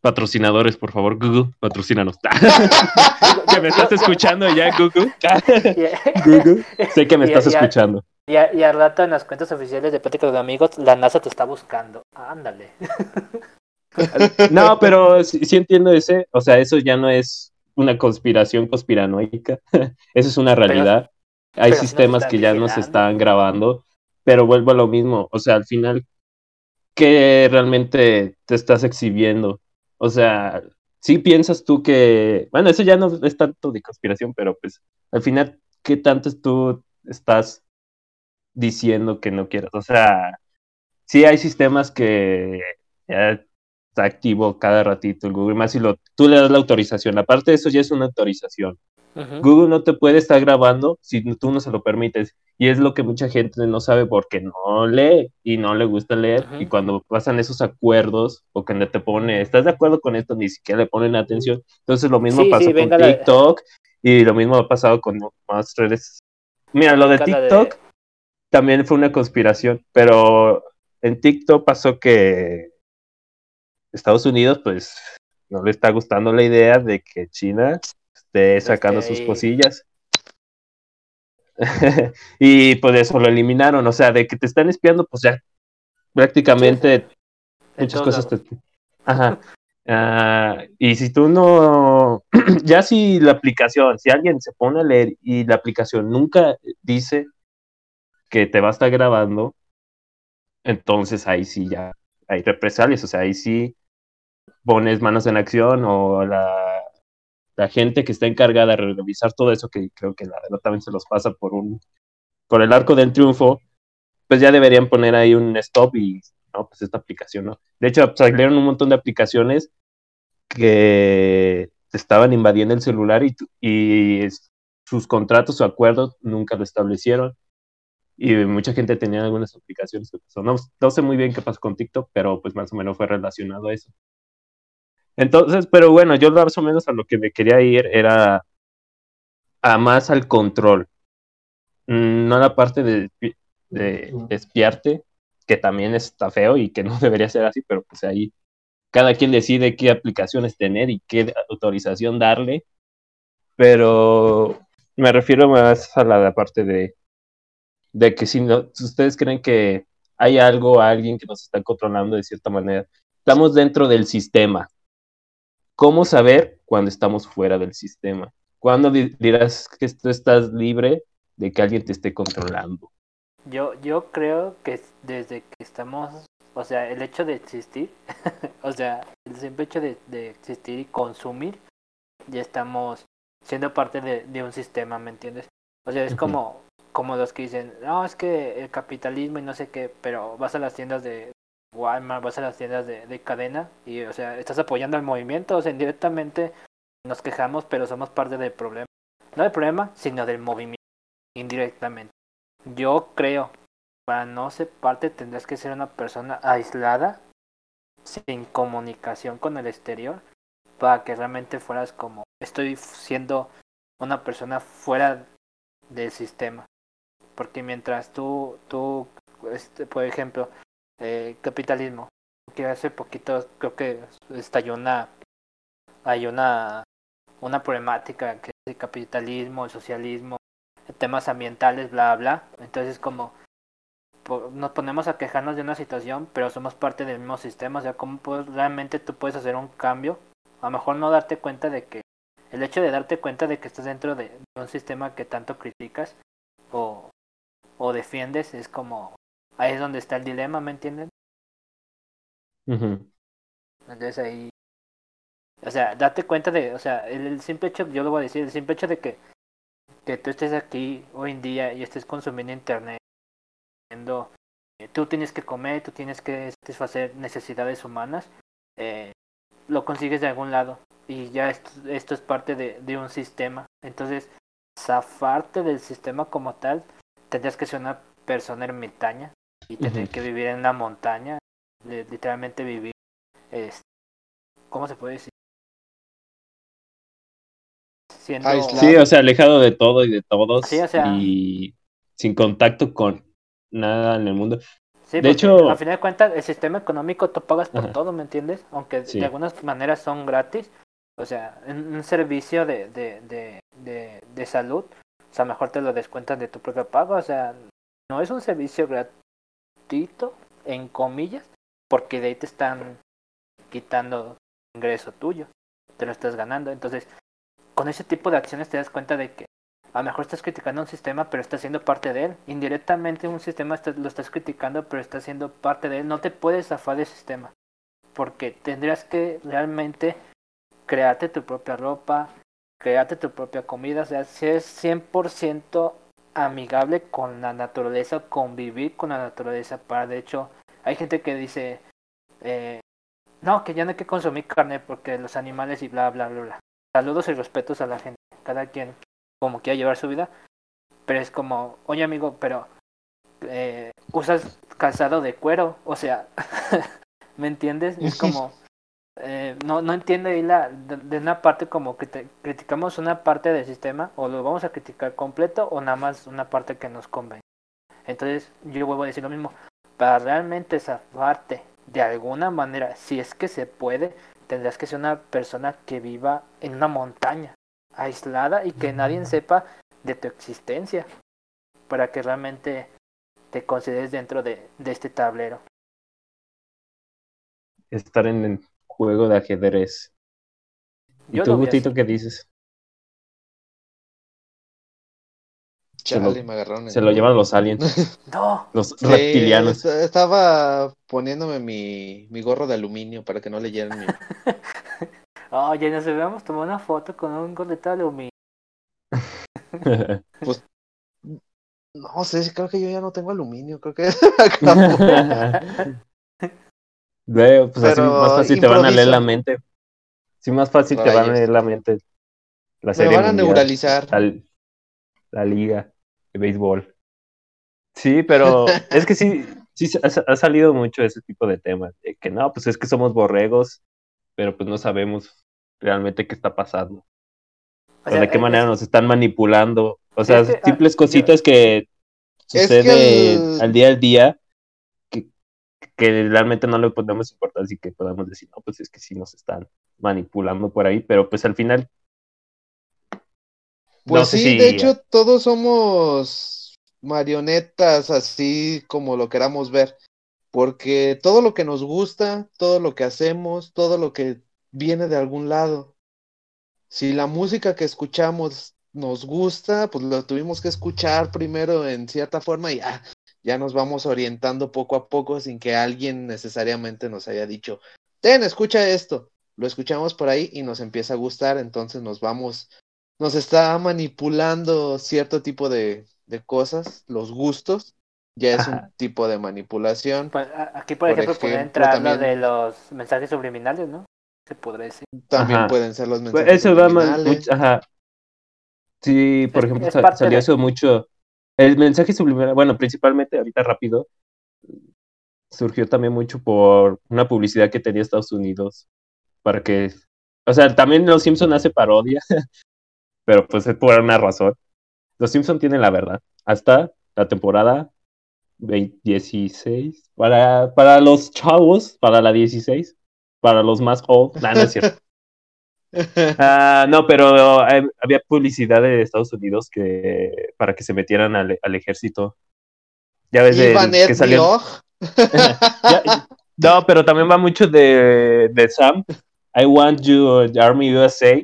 Patrocinadores, por favor, Google, patrocínanos. *laughs* *laughs* que me estás escuchando ya, Google. *laughs* Google, sé que me estás escuchando. Y, al rato en las cuentas oficiales de Pláticas de Amigos, la NASA te está buscando. Ándale. no, pero sí, entiendo ese. O sea, eso ya no es una conspiración conspiranoica. eso es una realidad. Hay sistemas que ya nos están grabando, pero vuelvo a lo mismo. O sea, al final que realmente te estás exhibiendo. O sea, si piensas tú que, bueno, eso ya no es tanto de conspiración, pero pues al final, ¿qué tanto tú estás diciendo que no quieras? O sea, sí hay sistemas que está activo cada ratito el Google más y lo, tú le das la autorización. Aparte de eso ya es una autorización. Google no te puede estar grabando si tú no se lo permites. Y es lo que mucha gente no sabe porque no lee y no le gusta leer. Y cuando pasan esos acuerdos o que te pone, ¿estás de acuerdo con esto? Ni siquiera le ponen atención. Entonces lo mismo pasa con TikTok y lo mismo ha pasado con más redes. Mira, lo de TikTok también fue una conspiración, pero en TikTok pasó que Estados Unidos pues no le está gustando la idea de que China esté sacando sus cosillas. *laughs* y pues eso lo eliminaron, o sea, de que te están espiando, pues ya prácticamente muchas cosas te... Ajá. Ah, y si tú no, *clears throat* ya si la aplicación, si alguien se pone a leer y la aplicación nunca dice que te va a estar grabando, entonces ahí sí ya hay represalias, o sea, ahí sí pones manos en acción o la la gente que está encargada de revisar todo eso, que creo que la verdad también se los pasa por un por el arco del triunfo, pues ya deberían poner ahí un stop y no, pues esta aplicación no. De hecho, salieron un montón de aplicaciones que estaban invadiendo el celular y, y sus contratos o acuerdos nunca lo establecieron. Y mucha gente tenía algunas aplicaciones que pasó. No, no sé muy bien qué pasó con TikTok, pero pues más o menos fue relacionado a eso. Entonces, pero bueno, yo más o menos a lo que me quería ir era a más al control. No a la parte de, de, espiarte, que también está feo y que no *laughs* debería ser así, pero pues ahí cada quien decide qué aplicaciones tener y qué autorización darle. Pero me refiero más a la, parte de, de que si, no, si ustedes creen que hay algo, alguien que nos está controlando de cierta manera, estamos dentro del sistema ¿Cómo saber cuando estamos fuera del sistema? ¿Cuándo dirás que tú estás libre de que alguien te esté controlando? Yo, yo creo que desde que estamos, o sea, el hecho de existir, *laughs* o sea, el simple hecho de, existir y consumir, ya estamos siendo parte de, un sistema, ¿me entiendes? O sea, es como, como los que dicen, no, es que el capitalismo y no sé qué, pero vas a las tiendas de, Walmart, vas a las tiendas de, cadena y, o sea, estás apoyando al movimiento, o sea, indirectamente nos quejamos, pero somos parte del problema. No del problema, sino del movimiento, indirectamente. Yo creo, para no ser parte tendrás que ser una persona aislada, sin comunicación con el exterior, para que realmente fueras como, estoy siendo una persona fuera del sistema. Porque mientras tú, tú, este, por ejemplo, eh, capitalismo. Que hace poquito creo que estalló una hay una una problemática que es el capitalismo, el socialismo, temas ambientales, bla bla. Entonces como nos ponemos a quejarnos de una situación, pero somos parte del mismo sistema, o sea, cómo realmente tú puedes hacer un cambio, a lo mejor no darte cuenta de que el hecho de darte cuenta de que estás dentro de, un sistema que tanto criticas o, o defiendes es como ahí es donde está el dilema, ¿me entienden? Entonces ahí, o sea, date cuenta de, o sea, el, simple hecho, yo lo voy a decir, el simple hecho de que, que tú estés aquí hoy en día y estés consumiendo internet diciendo, eh, tú tienes que comer, tú tienes que satisfacer necesidades humanas, eh, lo consigues de algún lado y ya esto, esto es parte de, de, un sistema. Entonces, zafarte del sistema como tal, tendrías que ser una persona ermitaña y tener que vivir en una montaña, literalmente vivir, este, ¿cómo se puede decir? Sí, o sea, alejado de todo y de todos y sin contacto con nada en el mundo. Sí, de hecho, al final de cuentas, el sistema económico tú pagas por todo, ¿me entiendes? Aunque de algunas maneras son gratis. O sea, en un servicio de, de, de, de, de salud, o sea, mejor te lo descuentas de tu propio pago. O sea, no es un servicio en comillas, porque de ahí te están quitando ingreso tuyo, te lo estás ganando. Entonces, con ese tipo de acciones te das cuenta de que a lo mejor estás criticando un sistema, pero estás siendo parte de él. Indirectamente un sistema lo estás criticando, pero estás siendo parte de él. No te puedes zafar del sistema, porque tendrías que realmente crearte tu propia ropa, crearte tu propia comida, o sea, ser 100% amigable con la naturaleza, convivir con la naturaleza. Para de hecho, hay gente que dice, eh, no, que ya no hay que consumir carne porque los animales y bla, bla, bla, bla saludos y respetos a la gente, cada quien como quiera llevar su vida, pero es como, oye amigo, pero eh, usas calzado de cuero, o sea, *laughs* ¿me entiendes? Es *laughs* como, eh, no, no entiendo ahí la, de, una parte como que te, criticamos una parte del sistema, o lo vamos a criticar completo, o nada más una parte que nos convenga. Entonces, yo vuelvo a decir lo mismo, para realmente esa parte de alguna manera, si es que se puede, tendrás que ser una persona que viva en una montaña, aislada y que nadie sepa de tu existencia, para que realmente te consideres dentro de, este tablero. Estar en juego de ajedrez. ¿Y tú, Gutito, qué dices? se lo, llevan los aliens. *laughs* no. Los reptilianos. Estaba poniéndome mi, mi, gorro de aluminio para que no leyeran mi. *laughs* Oye, nos habíamos tomado una foto con un gorrito de aluminio. *laughs* pues. No sé, creo que yo ya no tengo aluminio. Creo que. Veo, pues así más fácil te van a leer la mente. Sí, más fácil te van a leer la mente. La serie van a neuralizar. la liga de béisbol. Sí, pero *laughs* es que sí, sí ha, salido mucho ese tipo de temas, de que no, pues es que somos borregos, pero pues no sabemos realmente qué está pasando. O, de qué manera nos están manipulando. O sea, ah, simples cositas que sucede al día al día que, realmente no le podemos importar así que podamos decir, no, pues es que sí nos están manipulando por ahí, pero pues al final pues sí, de hecho todos somos marionetas así como lo queramos ver, porque todo lo que nos gusta, todo lo que hacemos, todo lo que viene de algún lado. Si la música que escuchamos nos gusta, pues lo tuvimos que escuchar primero en cierta forma y ya, ya nos vamos orientando poco a poco sin que alguien necesariamente nos haya dicho, ten, escucha esto. Lo escuchamos por ahí y nos empieza a gustar, entonces nos vamos nos está manipulando cierto tipo de, de cosas, los gustos, ya es un tipo de manipulación. Pues, aquí, por, ejemplo, puede entrar lo de los mensajes subliminales, ¿no? Se podría decir. También pueden ser los pues, mensajes eso subliminales. ajá. Sí, por ejemplo, salió eso mucho. El mensaje subliminal, bueno, principalmente ahorita rápido, surgió también mucho por una publicidad que tenía Estados Unidos para que, o sea, también Los Simpson hace parodia *laughs* pero pues es por una razón. Los Simpson tienen la verdad. Hasta la temporada 16, para, para los chavos, para la 16, para los más old, no es cierto. *laughs* Ah, no, pero eh, había publicidad de Estados Unidos que para que se metieran al, ejército. Ya ves de, que salió. *laughs* no, pero también va mucho de, de Sam. I want you, Army USA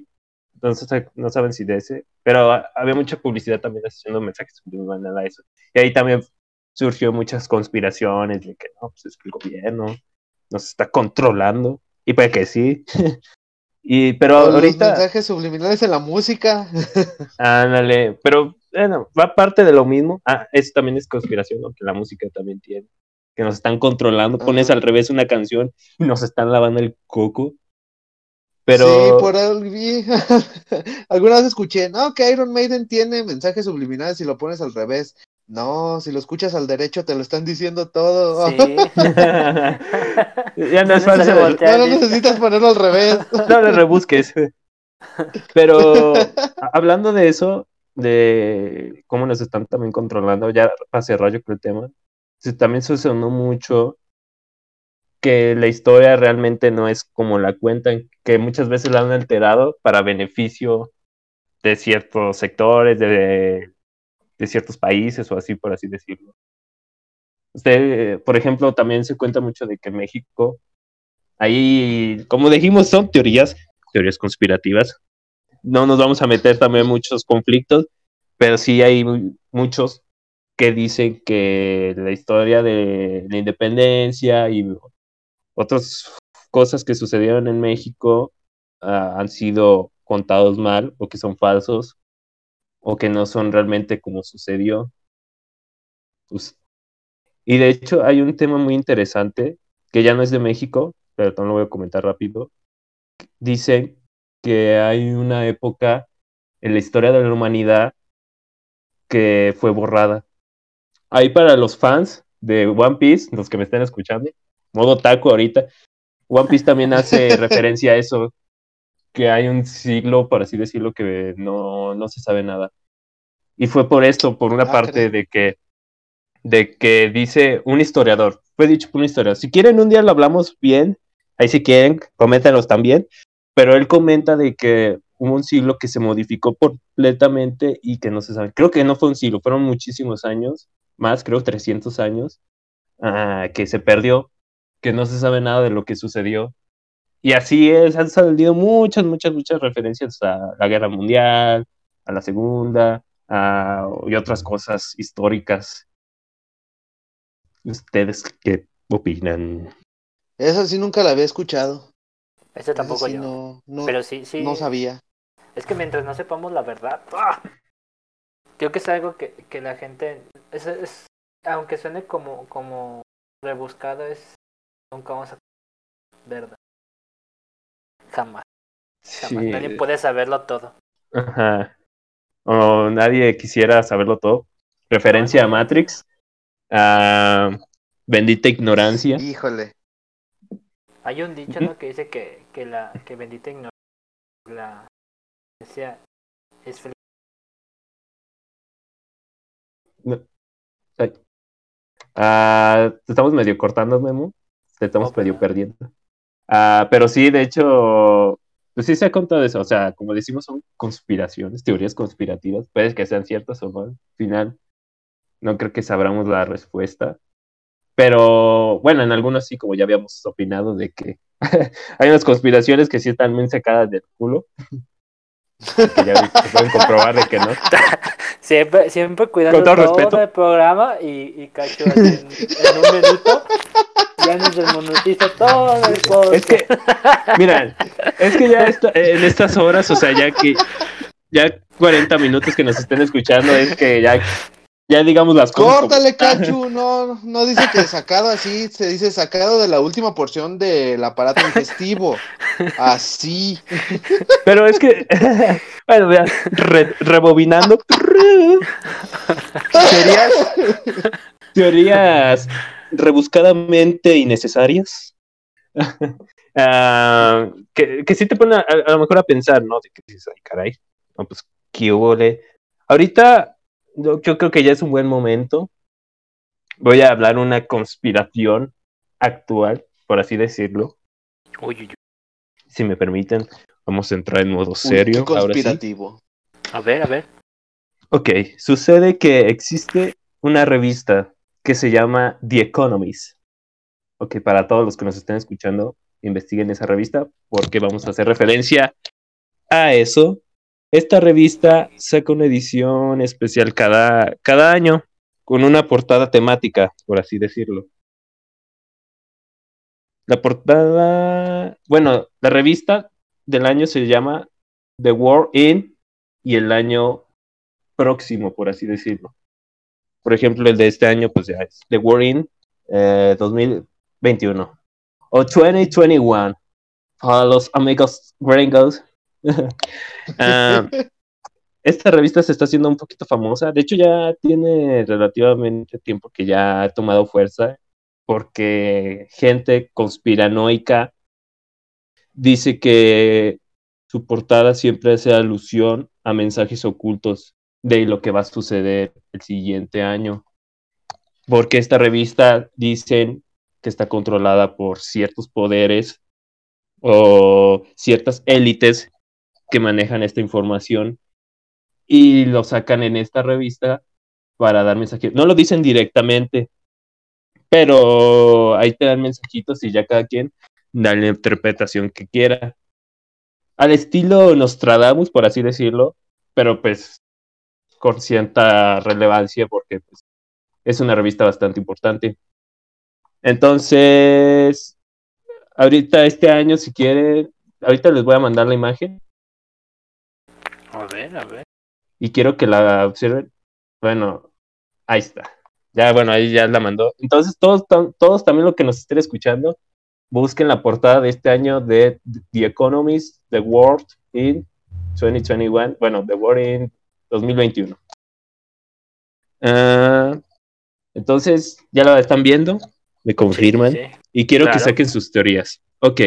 entonces no saben si de ese, pero había mucha publicidad también haciendo mensajes subliminales a eso. Y ahí también surgió muchas conspiraciones de que no, pues es que el gobierno nos está controlando, y puede que sí. *laughs* y, pero ahorita... Los mensajes subliminales en la música. *laughs* Ándale, pero bueno, va parte de lo mismo. Ah, eso también es conspiración, ¿no? Que la música también tiene. Que nos están controlando. Pones al revés una canción y nos están lavando el coco. Pero... Sí, por *laughs* alguna vez escuché, no, que Iron Maiden tiene mensajes subliminales si lo pones al revés. No, si lo escuchas al derecho te lo están diciendo todo. Sí. *laughs* *laughs* ya no es fácil. No, no necesitas ponerlo al revés. *laughs* no lo rebusques. Pero hablando de eso, de cómo nos están también controlando, ya para cerrar yo creo el tema, también sucedió mucho que la historia realmente no es como la cuentan, que muchas veces la han alterado para beneficio de ciertos sectores, de, de ciertos países o así, por así decirlo. Usted, por ejemplo, también se cuenta mucho de que México, ahí, como dijimos, son teorías, teorías conspirativas. No nos vamos a meter también muchos conflictos, pero sí hay muchos que dicen que la historia de la independencia y otras cosas que sucedieron en México uh, han sido contados mal o que son falsos o que no son realmente como sucedió. Pues, y de hecho hay un tema muy interesante que ya no es de México, pero no lo voy a comentar rápido. Dice que hay una época en la historia de la humanidad que fue borrada. Ahí para los fans de One Piece, los que me estén escuchando, modo taco ahorita, One Piece también hace *laughs* referencia a eso, que hay un siglo, por así decirlo, que no, no se sabe nada. Y fue por esto, por una ah, parte de que, de que dice un historiador, fue dicho por un historiador, si quieren un día lo hablamos bien, ahí si quieren, coméntanos también, pero él comenta de que hubo un siglo que se modificó completamente y que no se sabe, creo que no fue un siglo, fueron muchísimos años, más, creo 300 años, uh, que se perdió, que no se sabe nada de lo que sucedió y así es, han salido muchas, muchas, muchas referencias a la guerra mundial, a la segunda, a, y otras cosas históricas. ¿Ustedes qué opinan? Esa sí nunca la había escuchado. Ese tampoco yo. No, no, Pero sí, sí. No sabía. Es que mientras no sepamos la verdad, ¡ah! creo que es algo que, que la gente, es, es, aunque suene como, como rebuscado, es nunca vamos a verdad. Jamás. Nadie puede saberlo todo. Ajá. O nadie quisiera saberlo todo. Referencia a Matrix. A bendita ignorancia. Híjole. Hay un dicho, ¿no? Que dice que, que la que bendita ignorancia la decía es feliz. Ah, estamos medio cortando, Memo. Te estamos medio perdiendo. Ah, pero sí, de hecho, pues sí se ha contado eso. O sea, como decimos, son conspiraciones, teorías conspirativas. Puede que sean ciertas o no. Al final, no creo que sabramos la respuesta. Pero bueno, en algunos sí, como ya habíamos opinado, de que *laughs* hay unas conspiraciones que sí están bien sacadas del culo. *laughs* que ya pueden comprobar de que no. *laughs* Siempre, siempre cuidando todo, el programa y, y cacho en, en un minuto ya nos desmonetiza todo el podcast. Es que, mira, es que ya en estas horas, o sea, ya que ya 40 minutos que nos estén escuchando, es que ya, ya digamos las cosas. Córtale, Cachu, no, no dice que sacado así, se dice sacado de la última porción del aparato digestivo. Así. Pero es que, *laughs* bueno, vean, rebobinando. Teorías, teorías rebuscadamente innecesarias. *laughs* Ah, que, que sí te pone a, lo mejor a pensar, ¿no? De que dices, ay, caray, no, pues, qué hubo Ahorita, yo, creo que ya es un buen momento. Voy a hablar una conspiración actual, por así decirlo. Si me permiten, vamos a entrar en modo serio. conspirativo. A ver, a ver. Ok, sucede que existe una revista que se llama The Economist. Ok, para todos los que nos estén escuchando, investiguen esa revista porque vamos a hacer referencia a eso. Esta revista saca una edición especial cada, cada año con una portada temática, por así decirlo. La portada, bueno, la revista del año se llama The War In y el año próximo, por así decirlo. Por ejemplo, el de este año, pues ya es The War in 2021 o 2021 para los amigos gringos. Ah, esta revista se está haciendo un poquito famosa. De hecho, ya tiene relativamente tiempo que ya ha tomado fuerza porque gente conspiranoica dice que su portada siempre hace alusión a mensajes ocultos de lo que va a suceder el siguiente año. Porque esta revista dicen que está controlada por ciertos poderes o ciertas élites que manejan esta información y lo sacan en esta revista para dar mensajes. No lo dicen directamente, pero ahí te dan mensajitos y ya cada quien da la interpretación que quiera. Al estilo Nostradamus, por así decirlo, pero pues con cierta relevancia porque pues, es una revista bastante importante. Entonces, ahorita este año, si quieren, ahorita les voy a mandar la imagen. A ver, a ver. Y quiero que la observen. Bueno, ahí está. Ya, bueno, ahí ya la mandó. Entonces, todos, todos también lo que nos estén escuchando, busquen la portada de este año de The Economist, The World in 2021. Bueno, The World in 2021. Ah, entonces, ya la están viendo, me confirman. Y quiero que saquen sus teorías. Ok.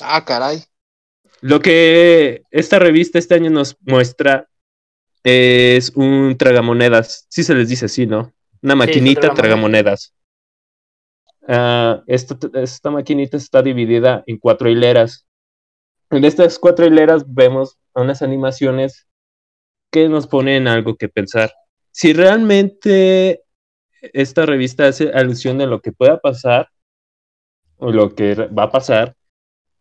Ah, caray. Lo que esta revista este año nos muestra es un tragamonedas. Sí se les dice así, ¿no? Una maquinita tragamonedas. Uh, esta, esta maquinita está dividida en cuatro hileras. En estas cuatro hileras vemos unas animaciones que nos ponen algo que pensar. Si realmente esta revista hace alusión de lo que pueda pasar o lo que va a pasar,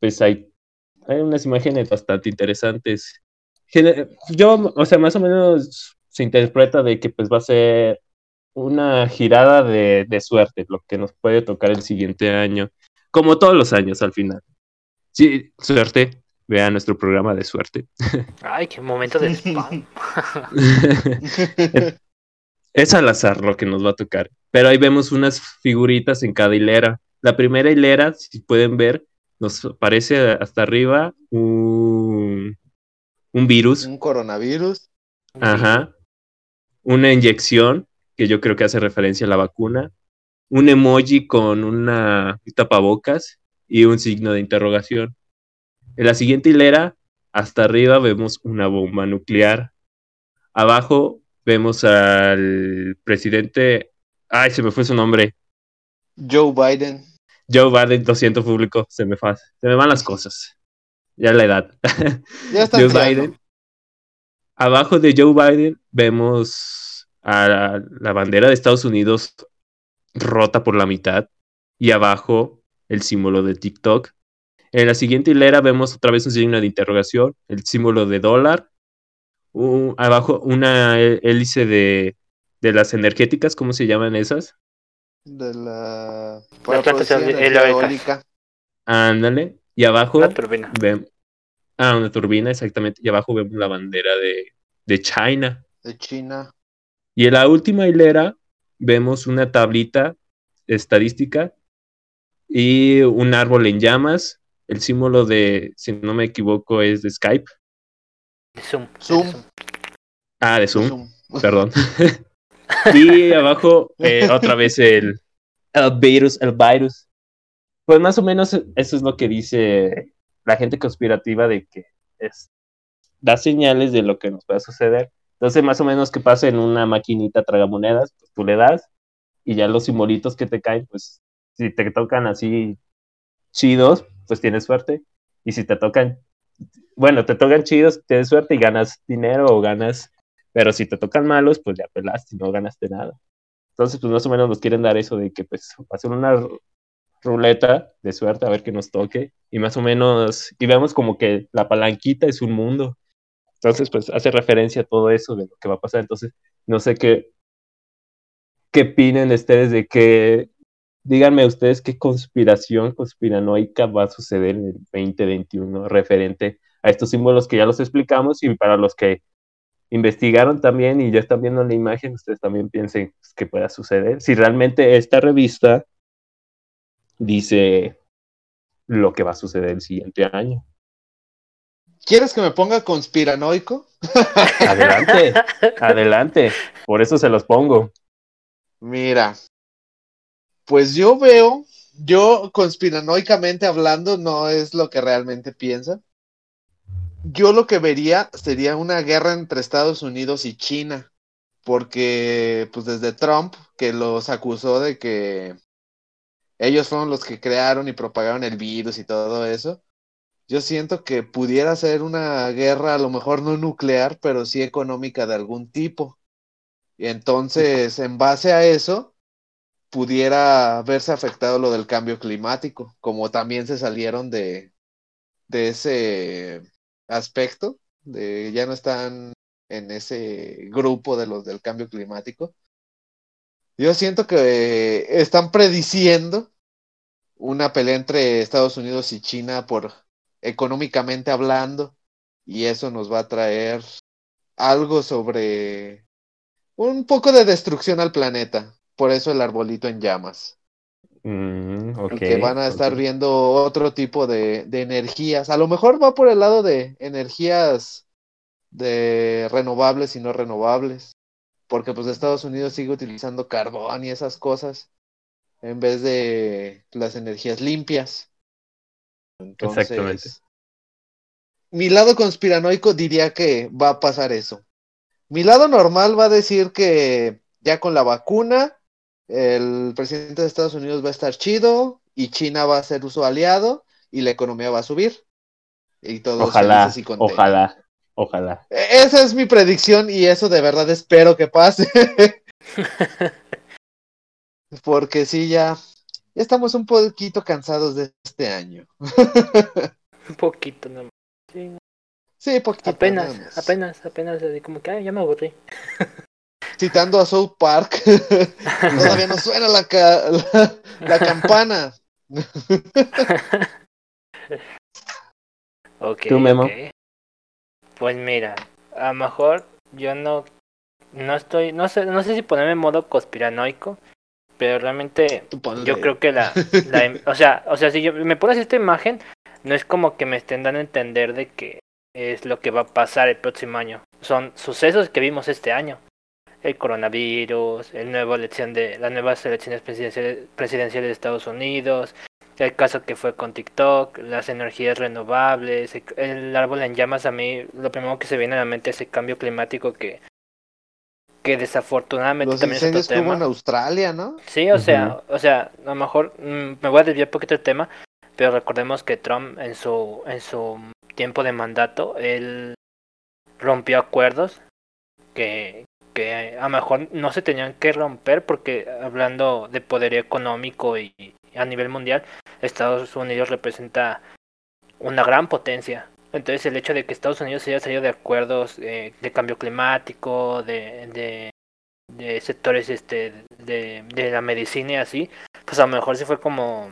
pues hay, hay unas imágenes bastante interesantes. Yo, o sea, más o menos se interpreta de que pues va a ser una girada de, de suerte, lo que nos puede tocar el siguiente año, como todos los años al final. Sí, suerte, vea nuestro programa de suerte. Ay, qué momento de spam. *laughs* es al azar lo que nos va a tocar. Pero ahí vemos unas figuritas en cada hilera. La primera hilera, si pueden ver, nos aparece hasta arriba un, un virus. Un coronavirus. Ajá. Una inyección, que yo creo que hace referencia a la vacuna. Un emoji con una tapabocas y un signo de interrogación. En la siguiente hilera, hasta arriba vemos una bomba nuclear. Abajo vemos al presidente, ay, se me fue su nombre. Joe Biden. Joe Biden, lo siento público, se me, fa se me van las cosas. Ya la edad. Ya *laughs* está Joe Biden. Abajo de Joe Biden vemos a la bandera de Estados Unidos rota por la mitad y abajo el símbolo de TikTok. En la siguiente hilera vemos otra vez un signo de interrogación, el símbolo de dólar abajo una hélice de, de las energéticas, ¿cómo se llaman esas? De la... eólica. Ándale. Y abajo... Una turbina. Ah, una turbina, exactamente. Y abajo vemos la bandera de, de China. De China. Y en la última hilera vemos una tablita estadística y un árbol en llamas. El símbolo de, si no me equivoco, es de Skype. Zoom. Zoom. Ah, de Zoom. Perdón. *laughs* *laughs* y abajo, eh, otra vez el, virus, el virus. Pues más o menos eso es lo que dice la gente conspirativa de que es, da señales de lo que nos pueda suceder. Entonces, más o menos que pasa en una maquinita tragamonedas, pues tú le das y ya los simbolitos que te caen, pues si te tocan así chidos, pues tienes suerte. Y si te tocan bueno, te tocan chidos, tienes suerte y ganas dinero o ganas, pero si te tocan malos, pues ya pelaste y no ganaste nada. Entonces, pues más o menos nos quieren dar eso de que pues hacer una ruleta de suerte a ver qué nos toque y más o menos, y vemos como que la palanquita es un mundo. Entonces, pues hace referencia a todo eso de lo que va a pasar. Entonces, no sé qué, qué opinen ustedes de que díganme ustedes qué conspiración conspiranoica va a suceder en el 2021 referente a estos símbolos que ya los explicamos y para los que investigaron también y ya están viendo la imagen, ustedes también piensen que pueda suceder. Si realmente esta revista dice lo que va a suceder el siguiente año. ¿Quieres que me ponga conspiranoico? *laughs* Adelante, adelante. Por eso se los pongo. Mira, pues yo veo, yo conspiranoicamente hablando, no es lo que realmente piensa. Yo lo que vería sería una guerra entre Estados Unidos y China, porque pues desde Trump, que los acusó de que ellos fueron los que crearon y propagaron el virus y todo eso, yo siento que pudiera ser una guerra a lo mejor no nuclear, pero sí económica de algún tipo. Y entonces, en base a eso, pudiera verse afectado lo del cambio climático, como también se salieron de, de ese aspecto, de ya no están en ese grupo de los del cambio climático. Yo siento que están prediciendo una pelea entre Estados Unidos y China por económicamente hablando y eso nos va a traer algo sobre un poco de destrucción al planeta. Por eso el arbolito en llamas. Mm, okay, que van a estar viendo otro tipo de, de, energías. A lo mejor va por el lado de energías de renovables y no renovables. Porque pues Estados Unidos sigue utilizando carbón y esas cosas en vez de las energías limpias. Entonces, Exactamente. Mi lado conspiranoico diría que va a pasar eso. Mi lado normal va a decir que ya con la vacuna, el presidente de Estados Unidos va a estar chido y China va a ser uso aliado y la economía va a subir. Y todo ojalá, ojalá, ojalá. E-, esa es mi predicción y eso de verdad espero que pase. *laughs* Porque sí, ya, estamos un poquito cansados de este año. un poquito nomás. Sí, sí poquito. Apenas, apenas, apenas, como que ay, ya me aburrí. Citando a South Park, *laughs* todavía no suena la, la, campana. *laughs* ok, ¿Tú, Memo? Pues mira, a lo mejor yo no, no estoy, no sé, no sé si ponerme en modo conspiranoico, pero realmente yo creo que la, o sea, o sea, si yo me pones esta imagen, no es como que me estén dando a entender de que es lo que va a pasar el próximo año. Son sucesos que vimos este año. El coronavirus, el nuevo elección de las nuevas elecciones presidenciales, presidenciales de Estados Unidos, el caso que fue con TikTok, las energías renovables, el árbol en llamas a mí lo primero que se viene a la mente es el cambio climático que que desafortunadamente también es otro tema. en Australia, ¿no? Sí, o sea, o sea, a lo mejor mm, me voy a desviar un poquito del tema, pero recordemos que Trump en su en su tiempo de mandato él rompió acuerdos que que a lo mejor no se tenían que romper porque hablando de poder económico y a nivel mundial Estados Unidos representa una gran potencia entonces el hecho de que Estados Unidos haya salido de acuerdos eh, de cambio climático, de, de, sectores este de, de, la medicina y así, pues a lo mejor sí fue como,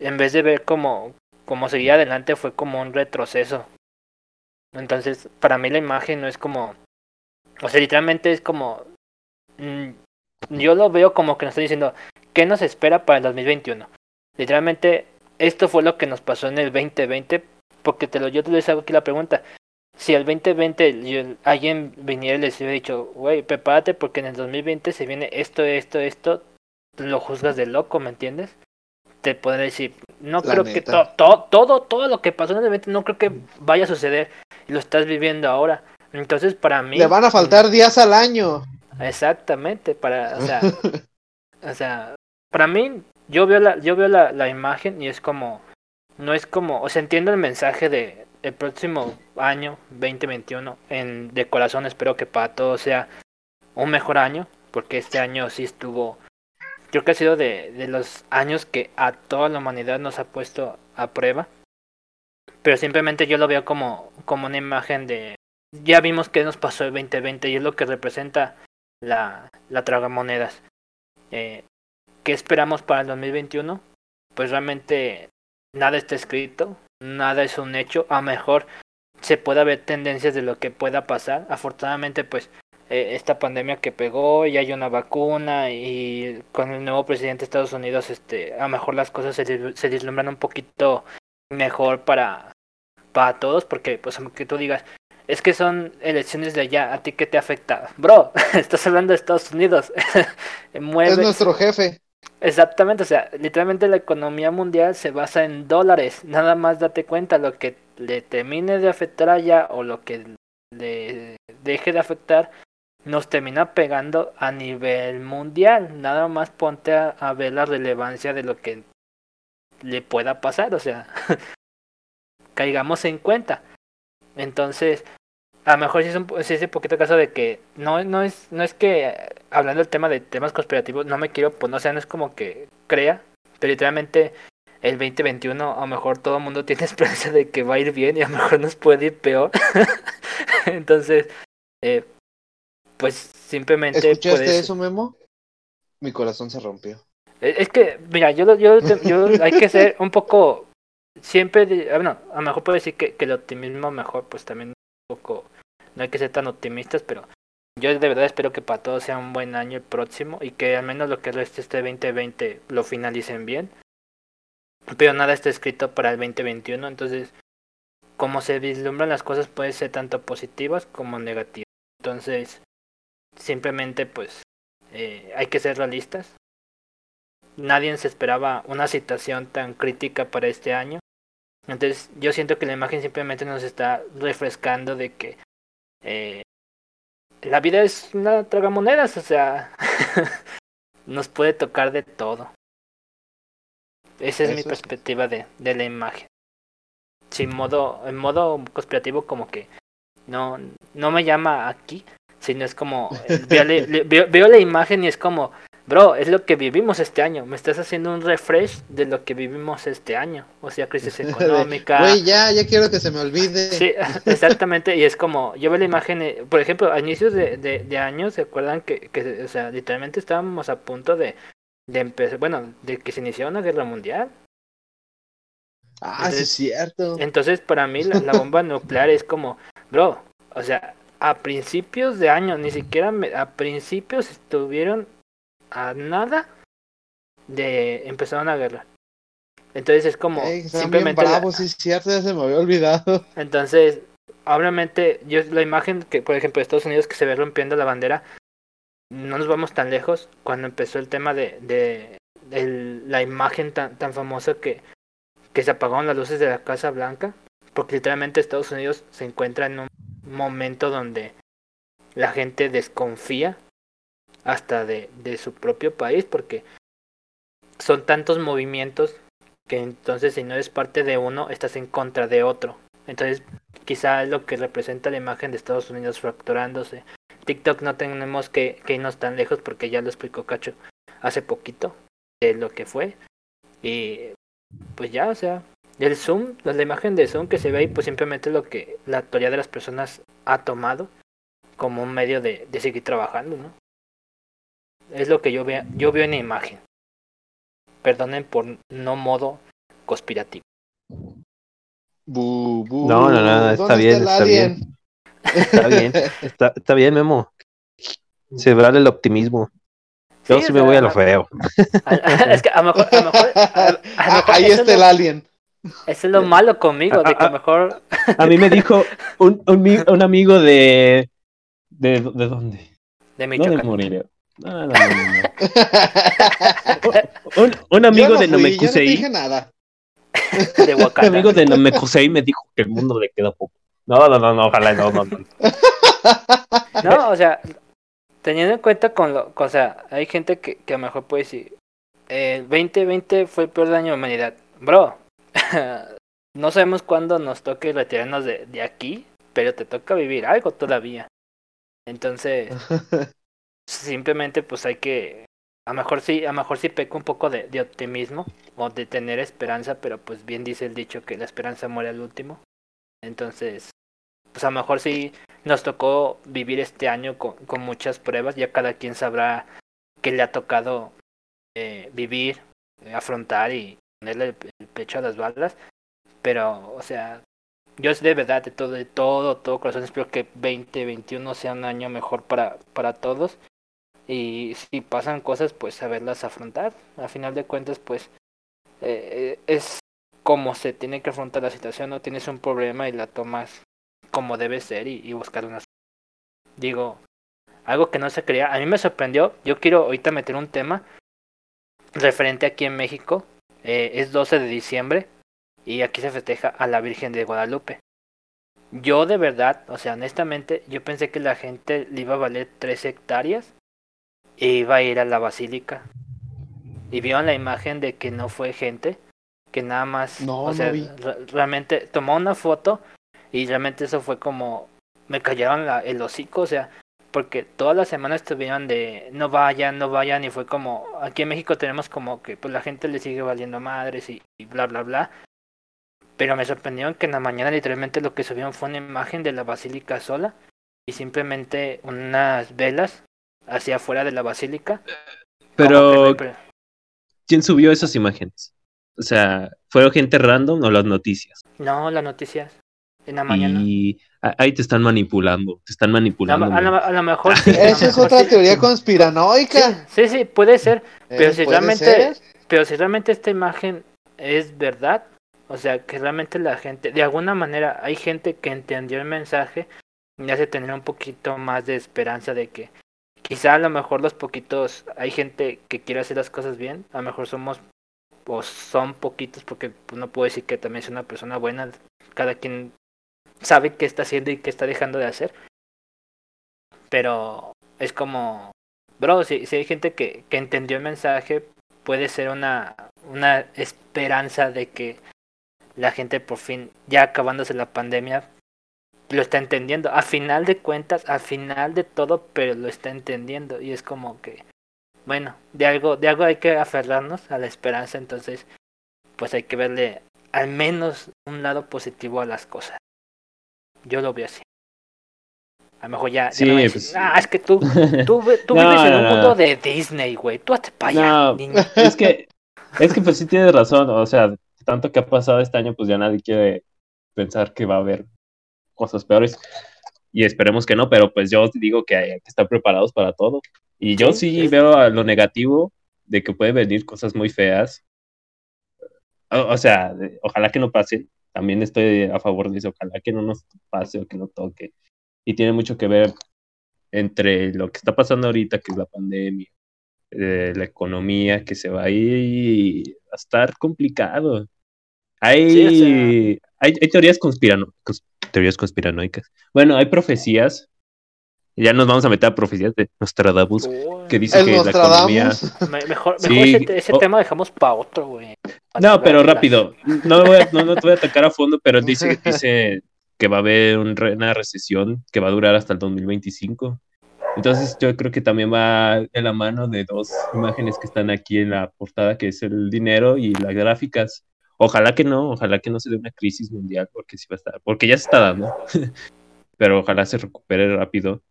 en vez de ver como, como seguía adelante, fue como un retroceso. Entonces, para mí la imagen no es como, o sea, literalmente es como, mm, yo lo veo como que nos está diciendo, ¿qué nos espera para el 2021? Literalmente, esto fue lo que nos pasó en el 2020 porque te lo, yo te les hago aquí la pregunta. Si el 2020 alguien viniera y les hubiera dicho, güey, prepárate porque en el 2020 se viene esto, esto, esto, lo juzgas de loco, ¿me entiendes? Te podría decir, no creo que todo, todo, todo lo que pasó en el 2020 no creo que vaya a suceder y lo estás viviendo ahora. Entonces, para mí. Le van a faltar días al año. Exactamente, para, o sea, *laughs* o sea, para mí, yo veo la, yo veo la, la imagen y es como, no es como, o sea, entiendo el mensaje de el próximo año 2021 en de corazón espero que para todos sea un mejor año, porque este año sí estuvo creo que ha sido de, de los años que a toda la humanidad nos ha puesto a prueba. Pero simplemente yo lo veo como como una imagen de ya vimos qué nos pasó el 2020 y es lo que representa la la tragamonedas. Eh, ¿Qué esperamos para el 2021? Pues realmente nada está escrito, nada es un hecho. A mejor se pueda ver tendencias de lo que pueda pasar. Afortunadamente, pues eh, esta pandemia que pegó y hay una vacuna y con el nuevo presidente de Estados Unidos, este, a lo mejor las cosas se, se vislumbran un poquito mejor para, para todos, porque pues aunque tú digas, es que son elecciones de allá, ¿a ti qué te afecta? Bro, *laughs* estás hablando de Estados Unidos. *laughs* es nuestro jefe. Exactamente, o sea, literalmente la economía mundial se basa en dólares. Nada más date cuenta lo que le termine de afectar allá o lo que le deje de afectar nos termina pegando a nivel mundial. Nada más ponte a, ver la relevancia de lo que le pueda pasar, o sea, *laughs* caigamos en cuenta. Entonces, a lo mejor sí es, un, sí es un poquito caso de que no, no, es, no es que, hablando del tema de temas conspirativos, no me quiero, pues no sé, no es como que crea, pero literalmente el 2021 a lo mejor todo el mundo *laughs* tiene esperanza de que va a ir bien y a lo mejor nos puede ir peor. *laughs* Entonces, eh, pues simplemente... ¿Escuchaste eso, Memo? Mi corazón se rompió. Eh, es que, mira, yo, yo, yo hay que ser un poco siempre, ah, bueno, a lo mejor puedo decir que, que el optimismo mejor, pues también un poco, no hay que ser tan optimistas, pero yo de verdad espero que para todos sea un buen año el próximo y que al menos lo que reste este 2020 lo finalicen bien. Pero nada está escrito para el 2021, entonces como se vislumbran las cosas pueden ser tanto positivas como negativas. Entonces, simplemente pues eh, hay que ser realistas. Nadie se esperaba una situación tan crítica para este año. Entonces yo siento que la imagen simplemente nos está refrescando de que eh, la vida es una tragamonedas, o sea, *laughs* nos puede tocar de todo. Esa es mi perspectiva de, de la imagen. Sin modo, en modo conspirativo como que no, no me llama aquí, sino es como, *laughs* veo, veo la imagen y es como, Bro, es lo que vivimos este año. Me estás haciendo un refresh de lo que vivimos este año. O sea, crisis *laughs* económica. Güey, ya, ya quiero que se me olvide. Sí, *laughs* *laughs* exactamente. Y es como, yo veo la imagen, por ejemplo, a inicios de, de, año, ¿se acuerdan que, que, o sea, literalmente estábamos a punto de, de empezar, bueno, de que se inició una guerra mundial? Ah, sí es cierto. Entonces, para mí, la, la bomba nuclear es como, bro, o sea, a principios de año, ni siquiera a principios estuvieron a nada de empezar una guerra. Entonces es como simplemente bravo, sí es cierto, ya se me había olvidado. *laughs* Entonces, obviamente, yo la imagen que, por ejemplo, de Estados Unidos que se ve rompiendo la bandera, no nos vamos tan lejos cuando empezó el tema de, de, la imagen tan, tan famosa que, que se apagaron las luces de la Casa Blanca, porque literalmente Estados Unidos se encuentra en un momento donde la gente desconfía hasta de, de su propio país, porque son tantos movimientos que entonces si no eres parte de uno, estás en contra de otro. Entonces, quizá es lo que representa la imagen de Estados Unidos fracturándose. TikTok no tenemos que, que irnos tan lejos porque ya lo explicó Cacho hace poquito de lo que fue. Y pues ya, o sea, el Zoom, la imagen de Zoom que se ve ahí, pues simplemente lo que la actualidad de las personas ha tomado como un medio de, de seguir trabajando, ¿no? Es lo que yo veo, yo veo en la imagen. Perdonen por no modo conspirativo. no, no, no, está bien, está bien. Está bien, está, bien, Memo. Se vale el optimismo. Yo sí, me voy a lo feo. Es que a lo mejor. A lo mejor, *laughs* ahí está el alien. Eso es lo malo conmigo, de que a lo mejor. A mí me dijo un, un, un amigo de, de. ¿De dónde? De Michoacán. No de no, no, no, *laughs* un, un, amigo de Namekusei. no dije nada. De un amigo de Namekusei me dijo que el mundo le queda poco. No, no, no, no, ojalá no, no, no. No, o sea, teniendo en cuenta con lo, o sea, hay gente que, que a lo mejor puede decir, el 2020 fue el peor año de la humanidad. Bro, *laughs* no sabemos cuándo nos toque retirarnos de, de aquí, pero te toca vivir algo todavía. Entonces, *laughs* simplemente pues hay que a lo mejor sí, a lo mejor sí peco un poco de, optimismo o de tener esperanza, pero pues bien dice el dicho que la esperanza muere al último. Entonces, pues a lo mejor sí nos tocó vivir este año con, con muchas pruebas, ya cada quien sabrá qué le ha tocado eh, vivir, afrontar y ponerle el, pecho a las balas. Pero, o sea, yo de verdad, de todo, de todo, todo corazón, espero que 2021 sea un año mejor para, para todos. Y si pasan cosas, pues saberlas afrontar. A final de cuentas, pues eh, es como se tiene que afrontar la situación, no tienes un problema y la tomas como debe ser y, buscar una digo algo que no se creía a mí me sorprendió. Yo quiero ahorita meter un tema referente aquí en México. Eh, es 12 de diciembre y aquí se festeja a la Virgen de Guadalupe. Yo de verdad o sea honestamente yo pensé que la gente le iba a valer tres hectáreas iba a ir a la basílica y vieron la imagen de que no fue gente que nada más, No, o no sea, vi. re- realmente tomó una foto y realmente eso fue como, me callaron la, el hocico, o sea, porque todas las semanas estuvieron de no vayan, no vayan y fue como, aquí en México tenemos como que pues la gente le sigue valiendo madres y, y bla bla bla. Pero me sorprendieron que en la mañana literalmente lo que subieron fue una imagen de la basílica sola y simplemente unas velas hacia afuera de la basílica. Pero, ¿quién subió esas imágenes? O sea, ¿fueron gente random o las noticias? No, las noticias. En la mañana. Y ahí te están manipulando, te están manipulando. a lo- men. a lo mejor sí. a lo Esa es mejor otra sí. teoría conspiranoica. Sí, sí, puede ser. pero Eh, si puede realmente- ser. Pero si realmente esta imagen es verdad, o sea, que realmente la gente, de alguna manera, hay gente que entendió el mensaje y hace tener un poquito más de esperanza de que quizá a lo mejor los poquitos, hay gente que quiere hacer las cosas bien, a lo mejor somos o son poquitos porque pues, no puedo decir que también es una persona buena, cada quien sabe qué está haciendo y qué está dejando de hacer. Pero es como, bro, si, si hay gente que, que entendió el mensaje, puede ser una, una esperanza de que la gente por fin, ya acabándose la pandemia, lo está entendiendo. A final de cuentas, al final de todo, pero lo está entendiendo. Y es como que, bueno, de algo, de algo hay que aferrarnos a la esperanza, entonces, pues hay que verle al menos un lado positivo a las cosas. Yo lo veo así. A lo mejor ya, ya Sí, me a pues- ah, es que tú, *laughs* tú, tú No, vives en no, un no. mundo de Disney, güey. Tú hazte para allá, niño. *laughs* es que, es que pues sí tienes razón, o sea, tanto que ha pasado este año, pues ya nadie quiere pensar que va a haber cosas peores. Y esperemos que no, pero pues yo digo que hay que estar preparados para todo. Y yo Sí, sí, veo a lo negativo de que puede venir cosas muy feas. O, o sea, de- ojalá que no pase. También estoy a favor de eso, ojalá que no nos pase o que no toque. Y tiene mucho que ver entre lo que está pasando ahorita, que es la pandemia, eh, la economía que se va a ir y va a estar complicado. Hay, Sí, o sea- hay, hay teorías, conspirano, cons- teorías conspiranoicas. Bueno, hay profecías. Ya nos vamos a meter a profecías de Nostradamus, Uy, que dice que la economía... Me- mejor Sí, mejor ese, tema dejamos para otro, güey. No, pero rápido. *laughs* No, voy a- no, no te voy a atacar a fondo, pero *laughs* dice, dice que va a haber un re- una recesión que va a durar hasta el 2025. Entonces yo creo que también va de la mano de dos imágenes que están aquí en la portada, que es el dinero y las gráficas. Ojalá que no, ojalá que no se dé una crisis mundial, porque sí va a estar, porque ya se está dando, *laughs* pero ojalá se recupere rápido.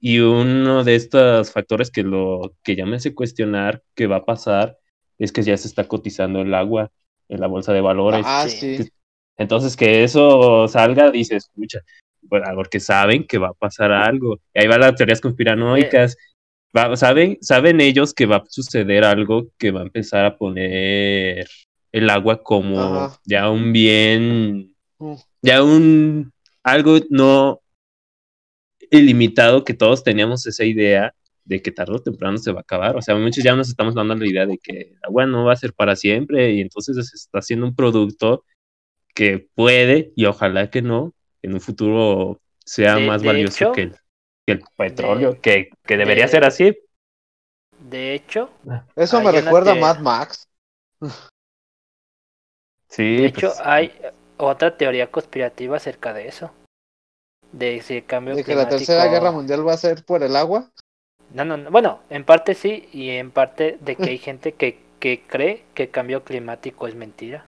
Y uno de estos factores que lo que ya me hace cuestionar que va a pasar es que ya se está cotizando el agua en la bolsa de valores. Ah, Sí. Entonces que eso salga, dice, escucha, bueno, porque saben que va a pasar algo. Y ahí van las teorías conspiranoicas. Va- saben, saben ellos que va a suceder algo que va a empezar a poner el agua como Ajá. ya un bien, Mm. ya un algo no ilimitado que todos teníamos esa idea de que tarde o temprano se va a acabar. O sea, muchos ya nos estamos dando la idea de que el agua no va a ser para siempre y entonces se está haciendo un producto que puede y ojalá que no, en un futuro sea De- más de valioso hecho, que, el, que el petróleo, de- que, que debería de- ser así. De hecho, Eso me recuerda a Mad Max. Sí, de hecho pues, hay otra teoría conspirativa acerca de eso. De si el cambio De que la climático- tercera guerra mundial va a ser por el agua. No, no, no, bueno, en parte sí y en parte de que hay *laughs* gente que, que cree que el cambio climático es mentira.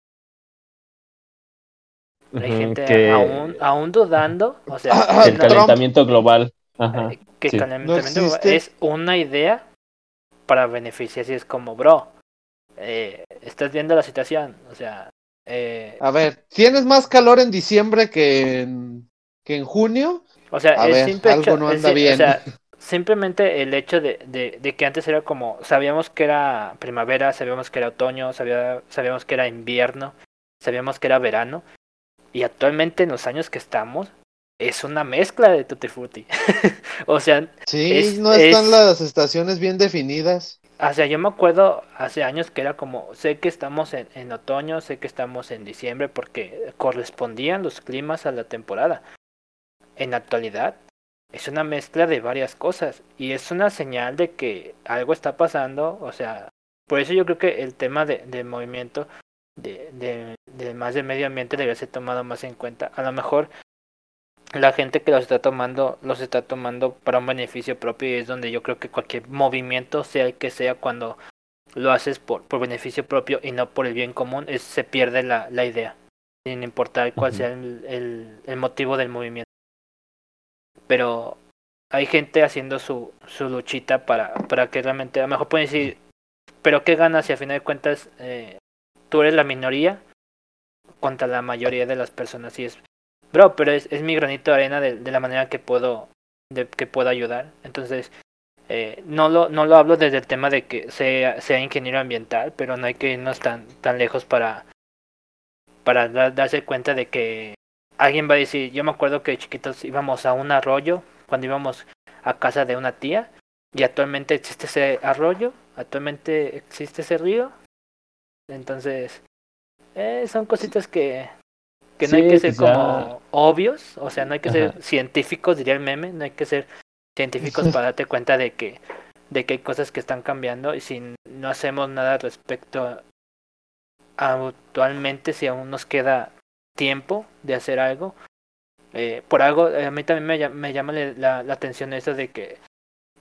Hay gente que, aún, aún dudando, o sea, Ah, *coughs* que el Trump. calentamiento global. Ajá. eh, que sí. calentamiento No es una idea para beneficiarse. Es como, bro, eh, estás viendo la situación, o sea, Eh, A ver, ¿tienes más calor en diciembre que en, que en junio? o sea, a el ver, simple algo hecho- no anda bien. O sea, simplemente el hecho de, de, de que antes era como, sabíamos que era primavera, sabíamos que era otoño, sabía, sabíamos que era invierno, sabíamos que era verano, y actualmente en los años que estamos, es una mezcla de Tutti Frutti. *laughs* o sea, Sí, es- no están es- las estaciones bien definidas. O sea, yo me acuerdo hace años que era como, sé que estamos en, en otoño, sé que estamos en diciembre, porque correspondían los climas a la temporada. En la actualidad, es una mezcla de varias cosas y es una señal de que algo está pasando. O sea, por eso yo creo que el tema de, del movimiento de, de, de más del medio ambiente debería ser tomado más en cuenta. A lo mejor la gente que los está tomando los está tomando para un beneficio propio y es donde yo creo que cualquier movimiento sea el que sea cuando lo haces por, por beneficio propio y no por el bien común es, se pierde la, la idea sin importar cuál sea el, el, el motivo del movimiento. Pero hay gente haciendo su, su luchita para, para que realmente a lo mejor pueden decir pero qué ganas si a final de cuentas eh, tú eres la minoría contra la mayoría de las personas y es bro pero es, es mi granito de arena de, de la manera que puedo de que puedo ayudar. Entonces eh, no lo no lo hablo desde el tema de que sea sea ingeniero ambiental pero no hay que irnos tan tan lejos para para da- darse cuenta de que alguien va a decir yo me acuerdo que chiquitos íbamos a un arroyo cuando íbamos a casa de una tía y actualmente existe ese arroyo actualmente existe ese río. Entonces eh, son cositas que que no hay que ser pues como obvios, o sea, no hay que ser científicos, diría el meme, no hay que ser científicos *laughs* para darte cuenta de que de que hay cosas que están cambiando y si no hacemos nada respecto a, actualmente si aún nos queda tiempo de hacer algo eh, por algo eh, a mí también me, llam- me llama la, la atención eso de que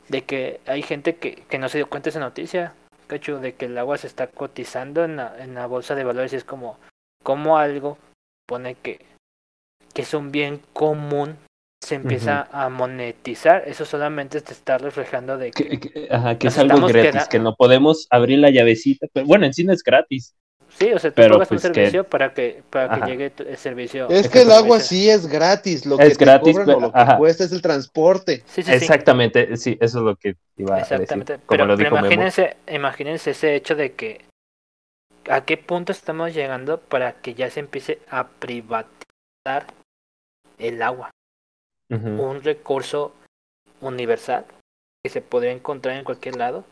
de que hay gente que, que no se dio cuenta de esa noticia cacho de que el agua se está cotizando en la, en la bolsa de valores y es como como algo pone que que es un bien común se empieza a monetizar eso solamente te está reflejando de que Que, que- ajá, que es algo gratis, queda- que no podemos abrir la llavecita. Pero bueno, en sí no es gratis. sí o sea tú pero pagas pues un que- servicio para que para que llegue el servicio Es que que el agua sí es gratis, lo Es que te gratis, cobran pero- o lo que ajá. cuesta es el transporte. sí sí sí Exactamente, sí, eso es lo que iba a Exactamente, decir. Como pero, lo pero dijo Memo. imagínense, imagínense ese hecho de que a qué punto estamos llegando para que ya se empiece a privatizar el agua, un recurso universal que se podría encontrar en cualquier lado.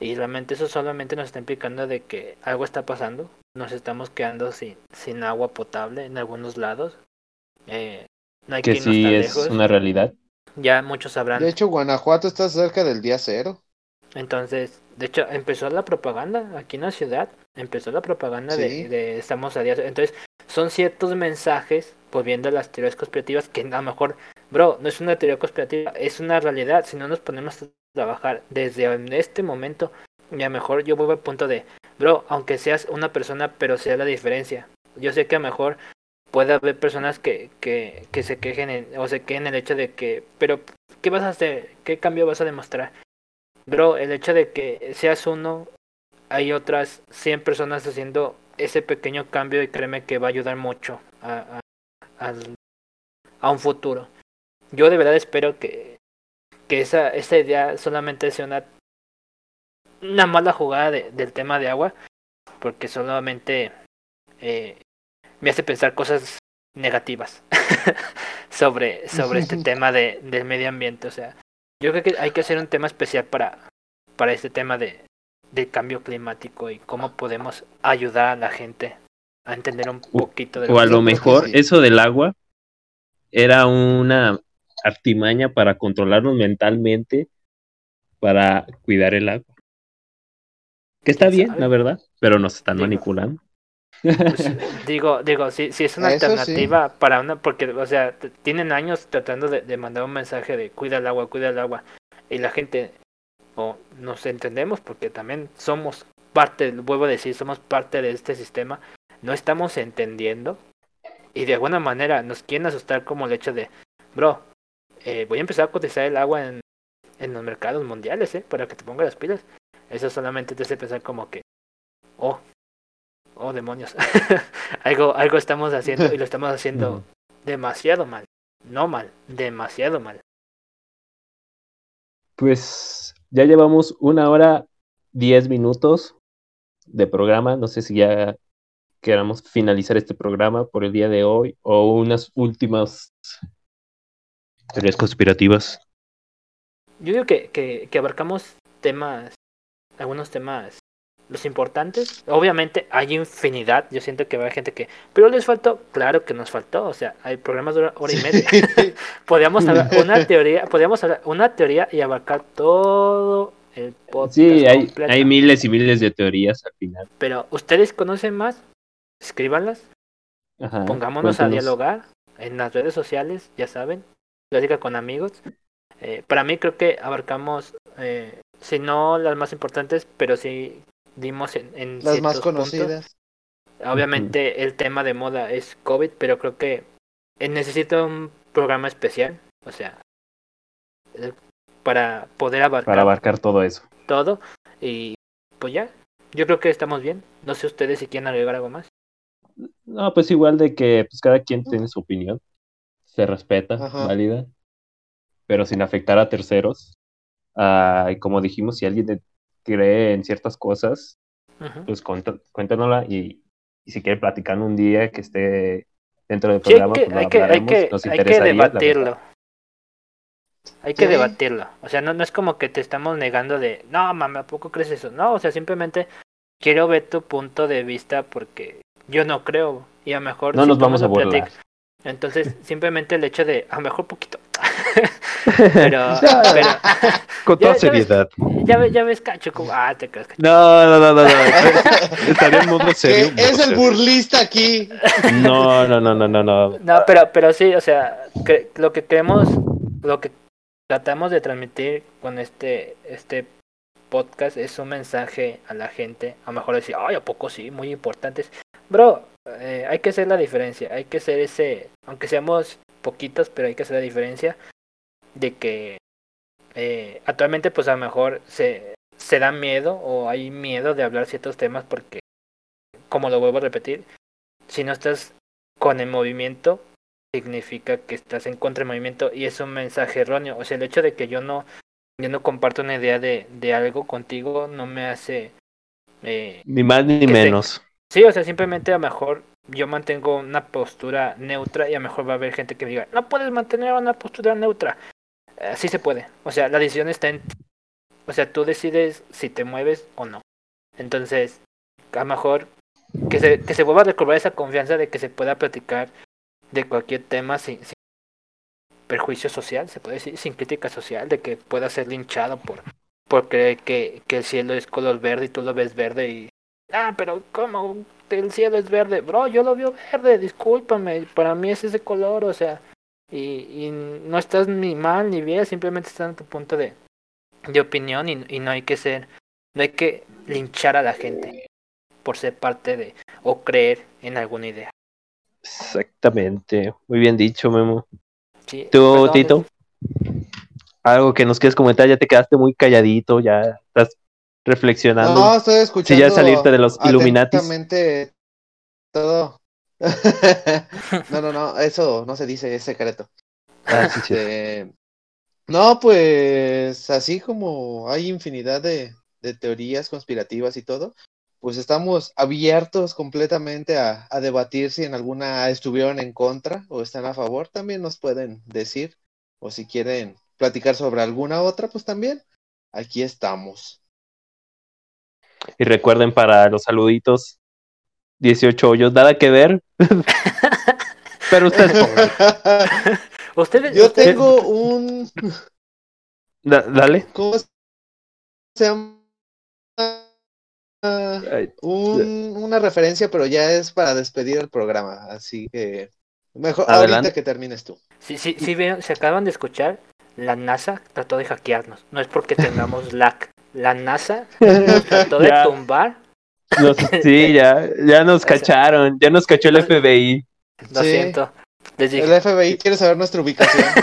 Y realmente eso solamente nos está implicando de que algo está pasando, nos estamos quedando sin, sin agua potable en algunos lados, eh, no hay que, sí es lejos, una realidad. ya muchos sabrán. De hecho, Guanajuato está cerca del día cero. Entonces, de hecho, empezó la propaganda aquí en la ciudad, empezó la propaganda de- Sí. de, estamos a día. Entonces, son ciertos mensajes, volviendo a las teorías conspirativas, que a lo mejor, bro, no es una teoría conspirativa, es una realidad. Si no nos ponemos a trabajar desde este momento, y a lo mejor yo vuelvo al punto de, bro, aunque seas una persona, pero sea la diferencia. Yo sé que a lo mejor puede haber personas que, que, que se quejen en- o se quejen el hecho de que, pero, ¿qué vas a hacer? ¿Qué cambio vas a demostrar? Bro, el hecho de que seas uno, hay otras 100 personas haciendo ese pequeño cambio y créeme que va a ayudar mucho a, a, al- a un futuro. Yo de verdad espero que, que esa, esa idea solamente sea una, una mala jugada de- del tema de agua, porque solamente eh, me hace pensar cosas negativas *laughs* sobre, sobre este *laughs* tema de, del medio ambiente. O sea, yo creo que hay que hacer un tema especial para, para este tema de, del cambio climático y cómo podemos ayudar a la gente a entender un O- poquito de O a que- lo mejor sí. eso del agua era una artimaña para controlarnos mentalmente para cuidar el agua. Que está ¿Quién bien, sabe? la verdad, pero nos están manipulando. Pues, *laughs* digo, digo, si, si es una Eso sí. alternativa para una, porque, o sea, tienen años tratando de, de mandar un mensaje de cuida el agua, cuida el agua, y la gente, o nos entendemos, porque también somos parte, vuelvo a decir, somos parte de este sistema, no estamos entendiendo, y de alguna manera nos quieren asustar como el hecho de, bro, eh, voy a empezar a cotizar el agua en, en los mercados mundiales, ¿eh? Para que te pongas las pilas. Eso solamente te hace pensar como que, oh, oh demonios, *laughs* algo, algo estamos haciendo y lo estamos haciendo demasiado mal. No mal, demasiado mal. Pues ya llevamos una hora diez minutos de programa. No sé si ya queramos finalizar este programa por el día de hoy o unas últimas teorías conspirativas. Yo digo que, que, que abarcamos temas, algunos temas los importantes. Obviamente hay infinidad. Yo siento que va a haber gente que. Pero les faltó. Claro que nos faltó. O sea, hay programas de hora, y media. *laughs* podríamos hablar una teoría. Podríamos hablar una teoría y abarcar todo el podcast. Sí, hay, hay miles y miles de teorías al final. Pero, ¿ustedes conocen más? Escríbanlas. Pongámonos a dialogar en las redes sociales, ya saben. Plática con amigos. Eh, para mí creo que abarcamos, eh, si no las más importantes, pero sí dimos en, las más conocidas. Obviamente el tema de moda es COVID, pero creo que necesito un programa especial, o sea, para poder abarcar para abarcar todo eso. Todo y pues ya, yo creo que estamos bien. No sé ustedes si quieren agregar algo más. No, pues igual de que pues cada quien tiene su opinión, se respeta, válida, pero sin afectar a terceros. Ah, y como dijimos, si alguien cree en ciertas cosas, pues cuéntanosla y, y, si quiere platicar un día que esté dentro del programa, pues hay, que, hay, que, hay que debatirlo. Hay que debatirlo. O sea, no, no es como que te estamos negando de, no, mami, ¿a poco crees eso? No, o sea, simplemente quiero ver tu punto de vista porque yo no creo. Y a lo mejor... No nos vamos a burlar. Entonces, *laughs* simplemente el hecho de, a lo mejor poquito. *laughs* pero, pero, Con toda seriedad. Ya ves, ya ves, cacho, como, ah, te crees, cacho. No, no, no, no, no. *laughs* Estaría serio. Es el burlista aquí. No, no, no, no, no, no. No, pero, pero sí, o sea, que, lo que queremos, lo que tratamos de transmitir con este, este podcast es un mensaje a la gente. A lo mejor decir, ay, ¿a poco sí? Muy importantes. Bro, eh, hay que hacer la diferencia, hay que ser ese, aunque seamos poquitos, pero hay que hacer la diferencia de que eh, actualmente pues a lo mejor se, se da miedo o hay miedo de hablar ciertos temas porque, como lo vuelvo a repetir, si no estás con el movimiento, significa que estás en contra del movimiento y es un mensaje erróneo. O sea, el hecho de que yo no, yo no comparto una idea de, de algo contigo no me hace... Eh, ni más ni menos. Sí, o sea, simplemente a lo mejor yo mantengo una postura neutra y a lo mejor va a haber gente que me diga, no puedes mantener una postura neutra. Así se puede. O sea, la decisión está en. O sea, tú decides si te mueves o no. Entonces, a lo mejor que se, que se vuelva a recobrar esa confianza de que se pueda platicar de cualquier tema sin, sin perjuicio social, se puede decir, sin crítica social, de que pueda ser linchado por, por creer que, que el cielo es color verde y tú lo ves verde y Ah, pero ¿cómo? El cielo es verde. Bro, yo lo veo verde, discúlpame. Para mí es ese color, o sea. Y, y no estás ni mal ni bien, simplemente estás en tu punto de, de opinión y, y no hay que ser. No hay que linchar a la gente por ser parte de o creer en alguna idea. Exactamente. Muy bien dicho, Memo. Sí, ¿Tú, Tito? Algo que nos quieres comentar, ya te quedaste muy calladito, ya estás reflexionando. No, estoy escuchando. Si ya salirte de los Illuminati. todo. *laughs* no, no, no, eso no se dice, es secreto. Ah, sí, sí. Este, no, pues así como hay infinidad de, de, teorías conspirativas y todo, pues estamos abiertos completamente a, a debatir si en alguna estuvieron en contra o están a favor, también nos pueden decir, o si quieren platicar sobre alguna otra, pues también aquí estamos. Y recuerden para los saluditos, 18 hoyos, nada que ver. *laughs* Pero ustedes *laughs* ¿Ustedes, Yo tengo un... dale. ¿Cómo se llama? Un, una referencia, pero ya es para despedir el programa, así que mejor ahorita que termines tú. Sí, sí, sí, se acaban de escuchar, la NASA trató de hackearnos, no es porque tengamos *laughs* lag, la NASA trató de tumbar. *laughs* sí, ya, ya nos cacharon, ya nos cachó el FBI. Lo siento. El FBI quiere saber nuestra ubicación. *laughs*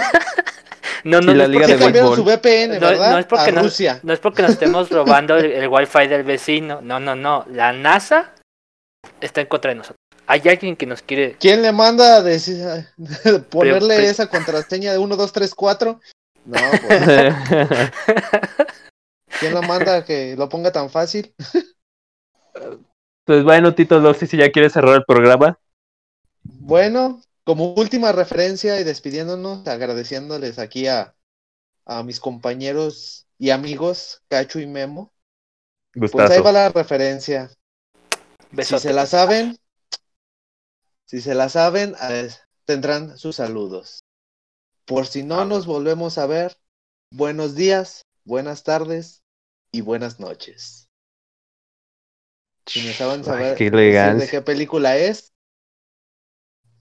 No, no, la Liga de su VPN, ¿verdad? No, es porque nos, Rusia. no es porque nos estemos *laughs* robando el, el wifi del vecino. No, no, no. La NASA está en contra de nosotros. Hay alguien que nos quiere. ¿Quién le manda a decir, ponerle pero- esa contraseña de 1, 2, 3, 4? No, pues, ¿quién lo manda a que lo ponga tan fácil? Pues bueno, Tito, no sé si ya quieres cerrar el programa. Bueno, como última referencia y despidiéndonos, agradeciéndoles aquí a, a mis compañeros y amigos, Cacho y Memo. Pues ahí Gustazo. va la referencia. Besote. Si se la saben, si se la saben, tendrán sus saludos. Por si no nos volvemos a ver, buenos días, buenas tardes y buenas noches. Si me saben saber de qué película es,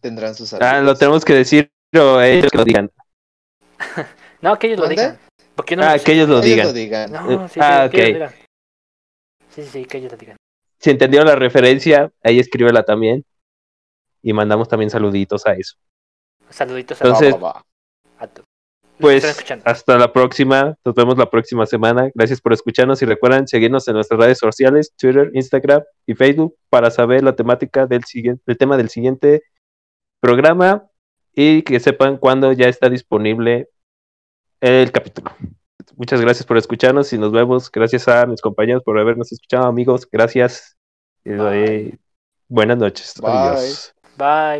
tendrán sus saludos. Ah, lo tenemos que decir, pero ellos que lo digan. *laughs* No, que ellos lo digan. Porque no Ah, que ellos lo Ellos digan. lo digan. No, sí, Ah, que, que ellos ok. digan. Sí, sí, sí, que ellos lo digan. Si entendieron la referencia, ahí escríbela también. Y mandamos también saluditos a eso. Saluditos Entonces- Va, va, va. Pues hasta la próxima. Nos vemos la próxima semana. Gracias por escucharnos y recuerden seguirnos en nuestras redes sociales, Twitter, Instagram y Facebook para saber la temática del siguiente, el tema del siguiente programa y que sepan cuándo ya está disponible el capítulo. Muchas gracias por escucharnos y nos vemos. Gracias a mis compañeros por habernos escuchado, amigos. Gracias. Y, Bye. buenas noches. Bye. Adiós. Bye.